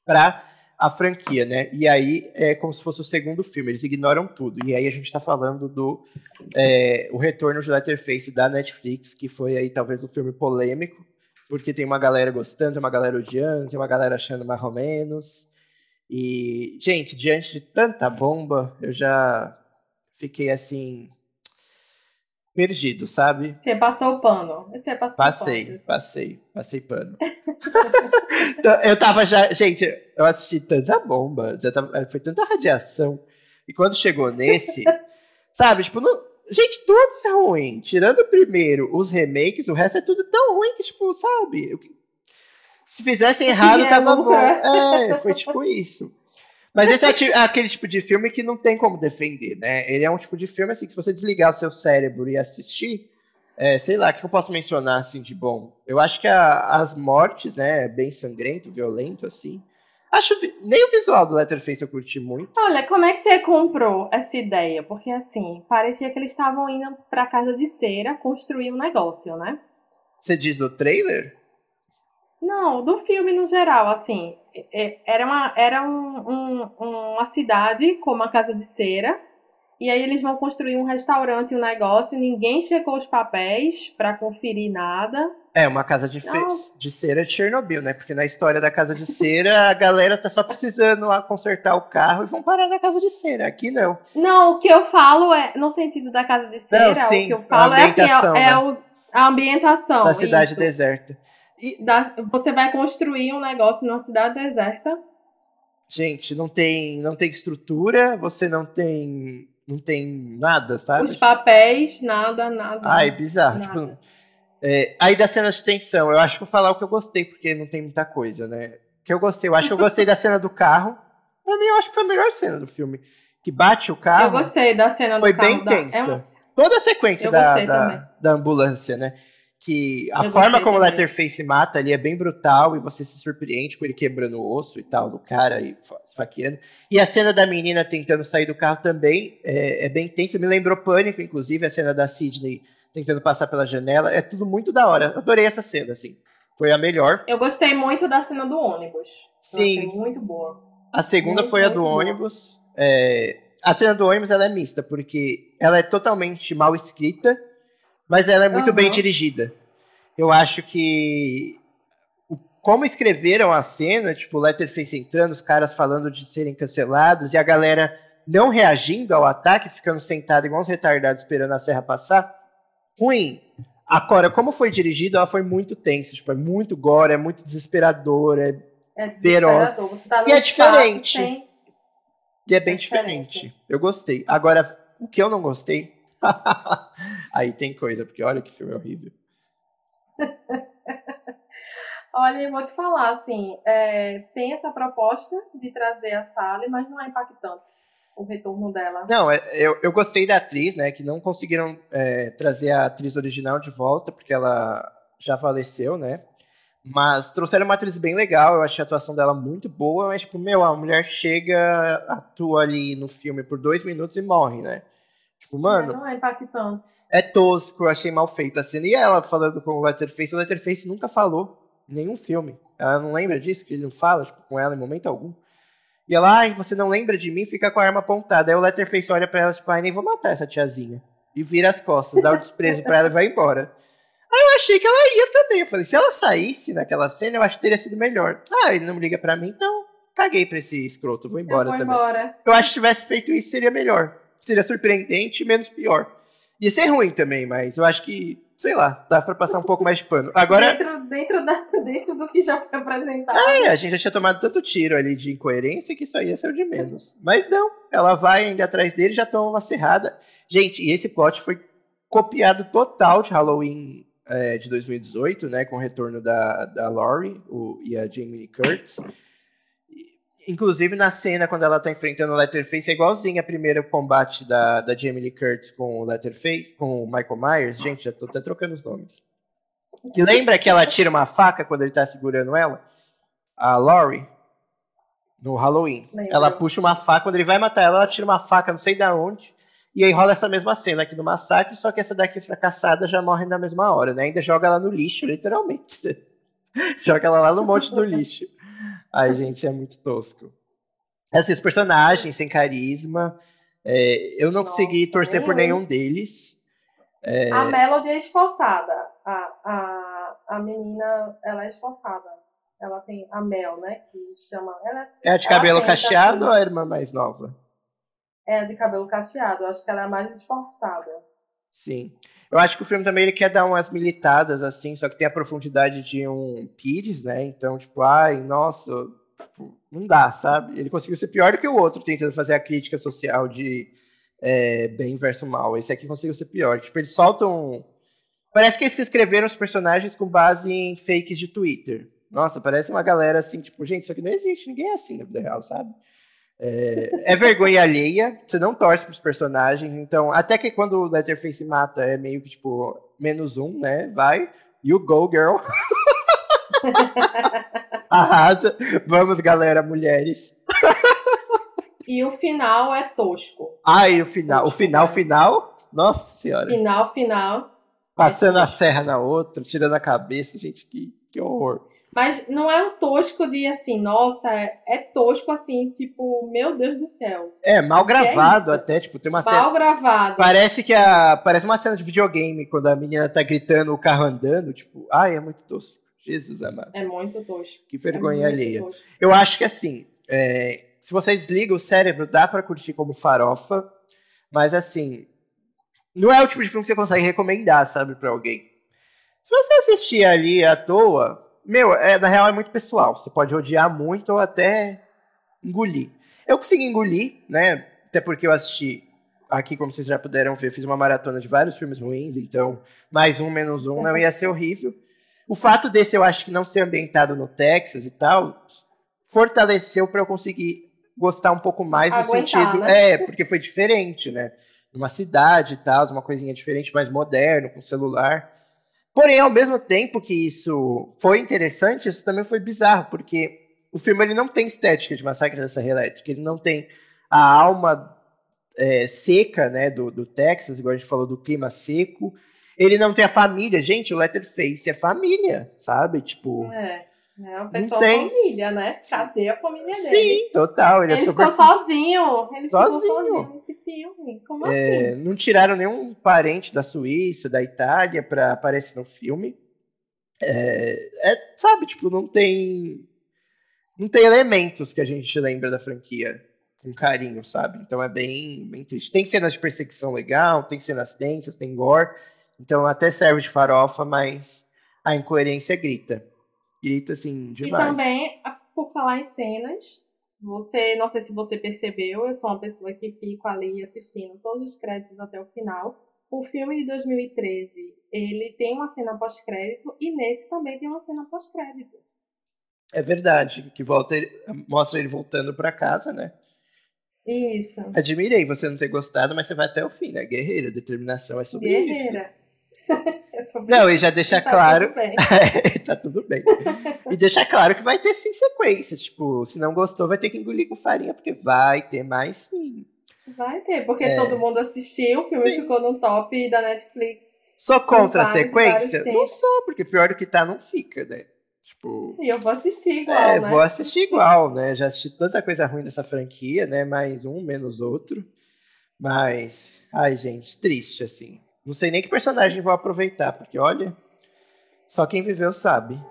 para a franquia, né? E aí é como se fosse o segundo filme, eles ignoram tudo. E aí a gente está falando do é, o retorno de Letterface da Netflix, que foi aí talvez um filme polêmico, porque tem uma galera gostando, tem uma galera odiando, tem uma galera achando mais ou menos. E, gente, diante de tanta bomba, eu já fiquei assim perdido, sabe? Você passou o pano. Você passou Passei, pano. passei, passei pano. Então, eu tava já, gente, eu assisti tanta bomba, já tava, foi tanta radiação. E quando chegou nesse, sabe, tipo, não, gente, tudo tá ruim. Tirando primeiro os remakes, o resto é tudo tão ruim que, tipo, sabe? se fizessem errado, é tava bom. É, foi tipo isso. Mas esse é aquele tipo de filme que não tem como defender, né? Ele é um tipo de filme assim que se você desligar o seu cérebro e assistir, é, sei lá, o que eu posso mencionar assim de bom? Eu acho que a- as mortes, né, é bem sangrento, violento assim. Acho nem o visual do Letterface eu curti muito. Olha, como é que você comprou essa ideia? Porque assim, parecia que eles estavam indo pra casa de cera construir um negócio, né? Você diz no trailer? Não, do filme no geral, assim, é- era uma, era um- um- uma cidade com uma casa de cera, e aí eles vão construir um restaurante, um negócio, ninguém checou os papéis pra conferir nada. É, uma casa de, fe- Não. de cera de Chernobyl, né? Porque na história da casa de cera, a galera tá só precisando lá consertar o carro e vão parar na casa de cera. Aqui não. Não, o que eu falo é, no sentido da casa de cera, sim, o que eu falo é assim, é, é o- a ambientação. da cidade isso. deserta. E, Da- você vai construir um negócio numa cidade deserta. gente, não tem, não tem estrutura, você não tem, não tem nada, sabe? Os papéis, nada, nada. Ai, bizarro. nada. Tipo, é, aí da cena de tensão, eu acho que vou falar o que eu gostei, porque não tem muita coisa, né? Que eu gostei, eu acho que eu gostei da cena do carro. Pra mim, eu acho que foi a melhor cena do filme. Que bate o carro. eu gostei da cena do Foi carro bem da- tensa. é Toda a sequência da, da, da ambulância, né? Que a Eu forma como o. Letterface mata ali é bem brutal e você se surpreende com ele quebrando o osso e tal do cara e fa- esfaqueando. E a cena da menina tentando sair do carro também é, é bem tensa. Me lembrou Pânico, inclusive, a cena da Sidney tentando passar pela janela. É tudo muito da hora. Eu adorei essa cena, assim. Foi a melhor. Eu gostei muito da cena do ônibus. Sim. muito boa. A segunda Muito, foi a do ônibus. É, a cena do ônibus ela é mista, porque ela é totalmente mal escrita, mas ela é muito Aham. bem dirigida. Eu acho que como escreveram a cena, tipo, o Letterface entrando, os caras falando de serem cancelados e a galera não reagindo ao ataque, ficando sentado igual uns retardados esperando a serra passar, ruim. Agora, como foi dirigida, ela foi muito tensa, tipo, é muito gore, é muito desesperadora, é- É Feroz. tá E é diferente. sem- E é bem É diferente. diferente. Eu gostei. Agora, o que eu não gostei. Aí tem coisa, porque olha que filme horrível. Olha, eu vou te falar, assim, é, tem essa proposta de trazer a Sally, mas não é impactante o retorno dela. Não, é- eu, eu gostei da atriz, né? Que não conseguiram é, trazer a atriz original de volta, porque ela já faleceu, né? Mas trouxeram uma atriz bem legal, eu achei a atuação dela muito boa, mas, tipo, meu, a mulher chega, atua ali no filme por dois minutos e morre, né? Tipo, mano, Não é impactante. é tosco, eu achei mal feita a cena. E ela falando com o Letterface, o Letterface nunca falou Nenhum filme. Ela não lembra disso, que ele não fala tipo, com ela em momento algum. E ela, ai, você não lembra de mim, fica com a arma apontada. Aí o Letterface olha pra ela, tipo, ai, nem vou matar essa tiazinha. E vira as costas, dá o desprezo pra ela e vai embora. Aí eu achei que ela ia também. Eu falei, se ela saísse naquela cena, eu acho que teria sido melhor. Ah, ele não me liga pra mim, então caguei pra esse escroto, vou embora eu vou também. Embora. Eu acho que se tivesse feito isso, seria melhor. Seria surpreendente e menos pior. Ia ser ruim também, mas eu acho que sei lá, dá pra passar um pouco mais de pano. Agora. Dentro, dentro, da, dentro do que já foi apresentado. É, a gente já tinha tomado tanto tiro ali de incoerência que isso aí ia ser o de menos. Mas não, ela vai ainda atrás dele já toma uma serrada. Gente, e esse plot foi copiado total de Halloween é, de 2018, né? Com o retorno da, da Laurie o, e a Jamie Curtis. Inclusive, na cena, quando ela tá enfrentando o Letterface, é igualzinho a primeira combate da, da Jamie Lee Curtis com o Letterface, com o Michael Myers. Gente, já tô até trocando os nomes. E lembra que ela tira uma faca quando ele tá segurando ela? A Laurie, no Halloween. Lembra. Ela puxa uma faca, quando ele vai matar ela, ela tira uma faca, não sei da onde. E aí rola essa mesma cena aqui no massacre, só que essa daqui fracassada já morre na mesma hora, né? Ainda joga ela no lixo, literalmente. joga ela lá no monte do lixo. Ai, gente, é muito tosco. Assim, os personagens sem carisma. É, eu não Nossa, consegui torcer por nenhum deles. É... A Melody é esforçada. A, a, a menina, ela é esforçada. Ela tem a Mel, né? Que chama. Ela, é a de cabelo cacheado ou a irmã mais nova? É a de cabelo cacheado. Eu acho que ela é a mais esforçada. Sim. Eu acho que o filme também ele quer dar umas militadas, assim, só que tem a profundidade de um Pires, né? Então, tipo, ai, nossa, tipo, não dá, sabe? Ele conseguiu ser pior do que o outro, tentando fazer a crítica social de é, bem versus mal. Esse aqui conseguiu ser pior. Tipo, eles soltam. Parece que eles escreveram os personagens com base em fakes de Twitter. Nossa, parece uma galera assim, tipo, gente, isso aqui não existe, ninguém é assim na vida real, sabe? É, é, vergonha alheia, você não torce pros personagens, então, até que quando o Letterface mata, é meio que tipo, menos um, né? Vai, you go, girl. Arrasa. Vamos, galera, mulheres. e o final é tosco. Ai, o final, tosco, o final, né? final. Nossa senhora. Final, final. Passando é a serra na outra, tirando a cabeça, gente, que, que horror. Mas não é um tosco de assim, nossa, é, é tosco assim, tipo, meu Deus do céu. É, mal é gravado é até, tipo, tem uma mal cena. Mal gravado. Parece que a. Parece uma cena de videogame, quando a menina tá gritando o carro andando, tipo, ai, é muito tosco. Jesus amado. É muito tosco. Que vergonha é alheia. Tosco. Eu acho que assim, é, se você desliga o cérebro, dá para curtir como farofa, mas assim, não é o tipo de filme que você consegue recomendar, sabe, para alguém. Se você assistir ali à toa, meu, é, na real é muito pessoal. Você pode odiar muito ou até engolir. Eu consegui engolir, né? Até porque eu assisti aqui, como vocês já puderam ver, fiz uma maratona de vários filmes ruins, então mais um, menos um, não ia ser horrível. O fato desse eu acho que não ser ambientado no Texas e tal, fortaleceu para eu conseguir gostar um pouco mais Aguentar, no sentido. Né? É, porque foi diferente, né? Numa cidade e tal, uma coisinha diferente, mais moderno, com celular. Porém, ao mesmo tempo que isso foi interessante, isso também foi bizarro, porque o filme ele não tem estética de Massacre da Serra Elétrica, ele não tem a alma é, seca né, do, do Texas, igual a gente falou do clima seco. Ele não tem a família. Gente, o Letterface é família, sabe? Tipo. É. É uma pessoa tem... família, né? Cadê a família dele? Sim, total. Ele, é ele é super... ficou sozinho. Ele sozinho. ficou sozinho nesse filme. Como é, assim? Não tiraram nenhum parente da Suíça, da Itália, para aparecer no filme. É, é, sabe, tipo, não tem. Não tem elementos que a gente lembra da franquia com carinho, sabe? Então é bem, bem triste. Tem cenas de perseguição legal, tem cenas tensas, tem gore. Então até serve de farofa, mas a incoerência grita. Grita assim, demais. E também, por falar em cenas, você, não sei se você percebeu, eu sou uma pessoa que fico ali assistindo todos os créditos até o final. O filme de 2013, ele tem uma cena pós-crédito e nesse também tem uma cena pós-crédito. É verdade, que volta, mostra ele voltando para casa, né? Isso. Admirei você não ter gostado, mas você vai até o fim, né? Guerreira, determinação é sobre Guerreira. isso. Guerreira. Não, e já deixa tá claro. Tudo é, tá tudo bem. e deixa claro que vai ter sim sequências. Tipo, se não gostou, vai ter que engolir com farinha, porque vai ter mais sim. Vai ter, porque é. todo mundo assistiu, o filme sim. ficou no top da Netflix. Sou contra a sequência? Não sou, porque pior do que tá, não fica, né? Tipo, e eu vou assistir igual, é, né? vou assistir igual, né? Já assisti tanta coisa ruim dessa franquia, né? Mais um, menos outro. Mas, ai, gente, triste, assim. Não sei nem que personagem vou aproveitar, porque olha, só quem viveu sabe.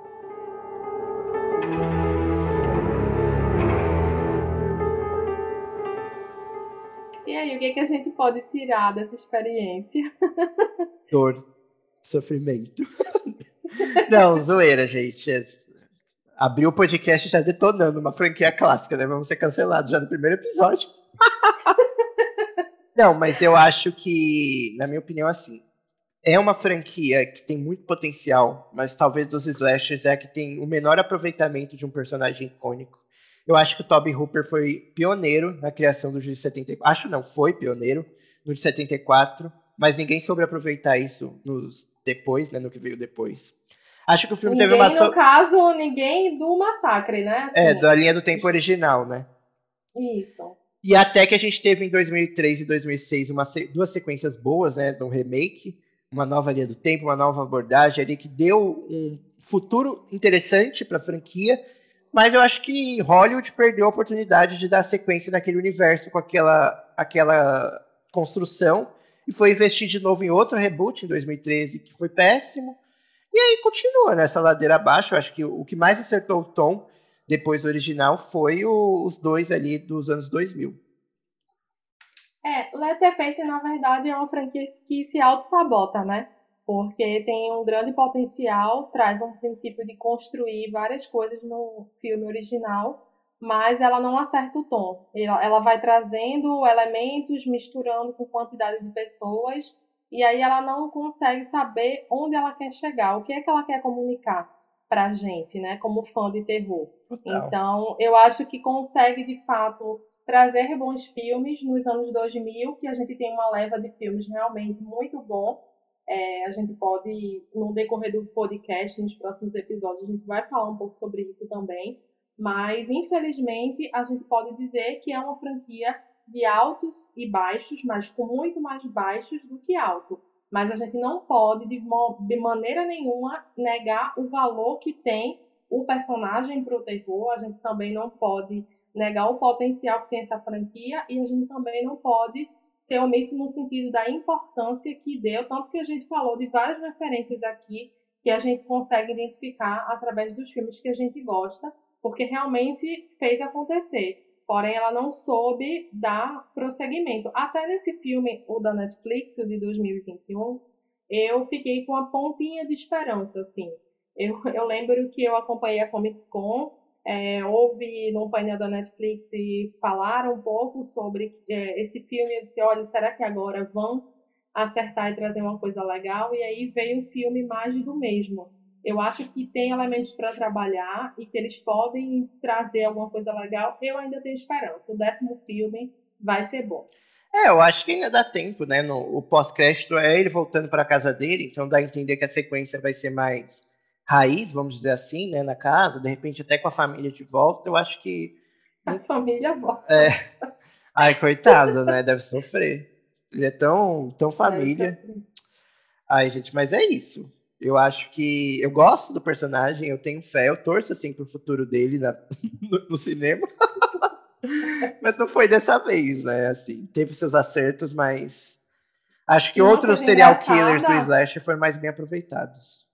E aí, o que, é que a gente pode tirar dessa experiência? Dor, sofrimento. Não, zoeira, gente. Abriu o podcast já detonando uma franquia clássica, né? Vamos ser cancelados já no primeiro episódio. Não, mas eu acho que, na minha opinião, assim, é uma franquia que tem muito potencial, mas talvez dos slashers é a que tem o menor aproveitamento de um personagem icônico. Eu acho que o Toby Hooper foi pioneiro na criação do Juiz 74. Acho não, foi pioneiro no de 74, mas ninguém soube aproveitar isso nos depois, né, no que veio depois. Acho que o filme ninguém, teve uma. No caso, ninguém do massacre, né? Assim, é, da linha do tempo original, né? Isso. E até que a gente teve em 2003 e 2006 uma, duas sequências boas, né? De um remake, uma nova linha do tempo, uma nova abordagem ali que deu um futuro interessante para a franquia mas eu acho que Hollywood perdeu a oportunidade de dar sequência naquele universo com aquela, aquela construção e foi investir de novo em outro reboot em 2013 que foi péssimo. E aí continua nessa ladeira abaixo. Eu acho que o que mais acertou o tom depois do original foi o, os dois ali dos anos 2000. É, Letterface, na verdade, é uma franquia que se auto-sabota, né? porque tem um grande potencial, traz um princípio de construir várias coisas no filme original, mas ela não acerta o tom. Ela, ela vai trazendo elementos, misturando com quantidade de pessoas, e aí ela não consegue saber onde ela quer chegar, o que é que ela quer comunicar pra gente, né, como fã de terror. Total. Então, eu acho que consegue, de fato, trazer bons filmes nos anos 2000, que a gente tem uma leva de filmes realmente muito bom, é, a gente pode, no decorrer do podcast, nos próximos episódios, a gente vai falar um pouco sobre isso também. Mas, infelizmente, a gente pode dizer que é uma franquia de altos e baixos, mas com muito mais baixos do que alto. Mas a gente não pode, de, de maneira nenhuma, negar o valor que tem o personagem para o terror. A gente também não pode negar o potencial que tem essa franquia e a gente também não pode ser omisso no sentido da importância que deu, tanto que a gente falou de várias referências aqui que a gente consegue identificar através dos filmes que a gente gosta, porque realmente fez acontecer. Porém, ela não soube dar prosseguimento. Até nesse filme, o da Netflix, o de 2021, eu fiquei com uma pontinha de esperança, assim. Eu, eu lembro que eu acompanhei a Comic Con é, houve no painel da Netflix e falaram um pouco sobre é, esse filme. Eu disse: olha, será que agora vão acertar e trazer uma coisa legal? E aí veio um filme mais do mesmo. Eu acho que tem elementos para trabalhar e que eles podem trazer alguma coisa legal. Eu ainda tenho esperança. O décimo filme vai ser bom. É, eu acho que ainda dá tempo, né? No, o pós-crédito é ele voltando para a casa dele, então dá a entender que a sequência vai ser mais raiz, vamos dizer assim, né, na casa, de repente até com a família de volta, eu acho que. A família volta. É. Ai, coitado, né? Deve sofrer. Ele é tão, tão família. Ai, gente, mas é isso. Eu acho que. Eu gosto do personagem, eu tenho fé, eu torço assim pro futuro dele na, no, no cinema. mas não foi dessa vez, né? Assim, teve seus acertos, mas. Acho que outros serial killers do Slash foram mais bem aproveitados.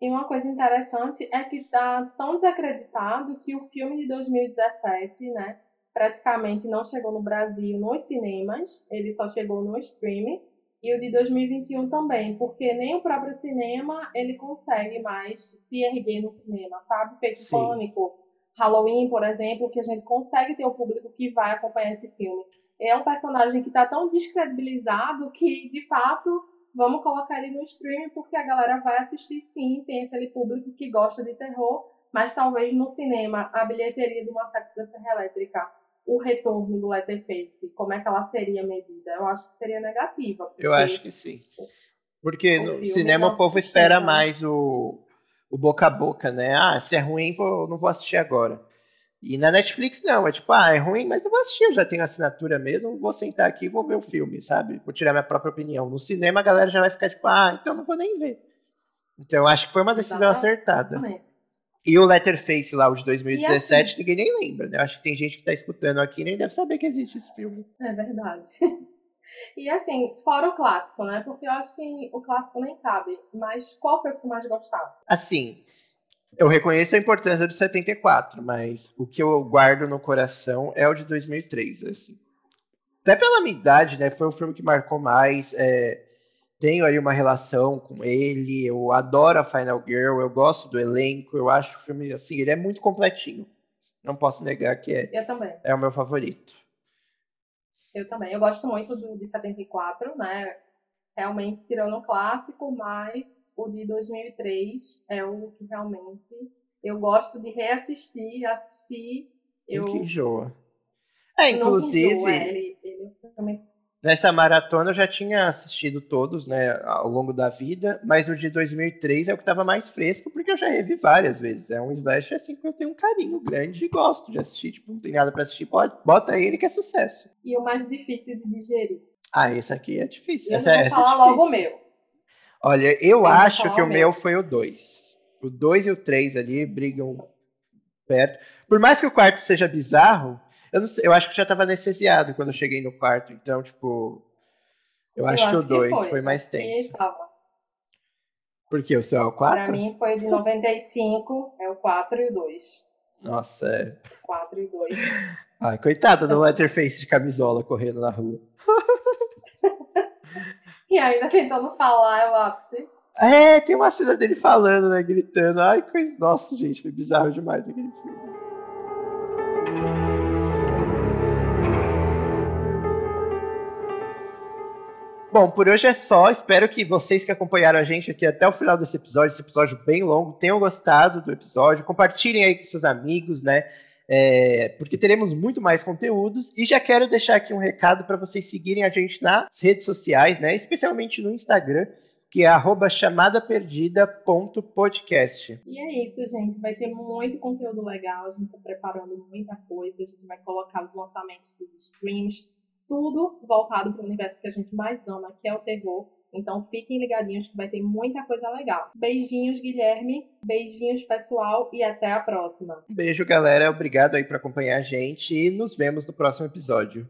E uma coisa interessante é que está tão desacreditado que o filme de 2017, né, praticamente não chegou no Brasil nos cinemas, ele só chegou no streaming, e o de 2021 também, porque nem o próprio cinema ele consegue mais se erguer no cinema, sabe? Feito Sim. Pânico, Halloween, por exemplo, que a gente consegue ter o público que vai acompanhar esse filme. É um personagem que está tão descredibilizado que, de fato, vamos colocar ele no streaming porque a galera vai assistir sim, tem aquele público que gosta de terror, mas talvez no cinema a bilheteria do Massacre da Serra Elétrica, o retorno do Letterface, como é que ela seria medida? Eu acho que seria negativa. Eu acho que sim. Porque no cinema o povo espera mais o, o boca a boca, né? Ah, se é ruim, vou, não vou assistir agora. E na Netflix não, é tipo, ah, é ruim, mas eu vou assistir, eu já tenho assinatura mesmo, vou sentar aqui e vou ver o filme, sabe? Vou tirar minha própria opinião. No cinema a galera já vai ficar tipo, ah, então não vou nem ver. Então acho que foi uma decisão Exatamente. acertada. E o Letterface lá, o de 2017, assim, ninguém nem lembra, né? Acho que tem gente que tá escutando aqui e nem deve saber que existe esse filme. É verdade. E assim, fora o clássico, né? Porque eu acho que o clássico nem cabe. Mas qual foi o que tu mais gostasse? Assim, eu reconheço a importância do 74, mas o que eu guardo no coração é o de 2003, assim. Até pela minha idade, né? Foi o filme que marcou mais. É, tenho aí uma relação com ele. Eu adoro a Final Girl. Eu gosto do elenco. Eu acho o filme, assim, ele é muito completinho. Não posso negar que é, eu também. é o meu favorito. Eu também. Eu gosto muito do de 74, né? Realmente tirando o clássico, mas o de 2003 é o que realmente eu gosto de reassistir, assistir. Eu... Que enjoa. É, inclusive, enjoa, ele, ele também... nessa maratona eu já tinha assistido todos, né, ao longo da vida, mas o de 2003 é o que estava mais fresco, porque eu já revi várias vezes. É um slash assim que eu tenho um carinho grande e gosto de assistir. Tipo, não tem nada para assistir, bota ele que é sucesso. E o mais difícil de digerir? Ah, esse aqui é difícil. Eu essa, vou essa falar é logo o meu. Olha, eu, eu acho que o meu foi o 2. O 2 e o 3 ali brigam perto. Por mais que o quarto seja bizarro, eu, não sei, eu acho que já estava anestesiado quando eu cheguei no quarto. Então, tipo. Eu, eu acho, que o 2 foi. foi. mais tenso. Por que? O seu é o 4? Pra mim foi de 95, é o 4 e o 2. Nossa, é. 4 e 2. Ai, coitada do Letterface de camisola correndo na rua. e ainda tentando falar, é o ápice. É, tem uma cena dele falando, né? Gritando. Ai, coisa. Nossa, gente, foi bizarro demais aquele filme. Bom, por hoje é só. Espero que vocês que acompanharam a gente aqui até o final desse episódio, esse episódio bem longo, tenham gostado do episódio. Compartilhem aí com seus amigos, né? É, porque teremos muito mais conteúdos. E já quero deixar aqui um recado para vocês seguirem a gente nas redes sociais, né? Especialmente no Instagram, que é chamadaperdida.podcast. E é isso, gente. Vai ter muito conteúdo legal. A gente está preparando muita coisa. A gente vai colocar os lançamentos dos streams tudo voltado para o universo que a gente mais ama, que é o terror. Então fiquem ligadinhos que vai ter muita coisa legal. Beijinhos, Guilherme. Beijinhos, pessoal, e até a próxima. Beijo, galera. Obrigado aí por acompanhar a gente e nos vemos no próximo episódio.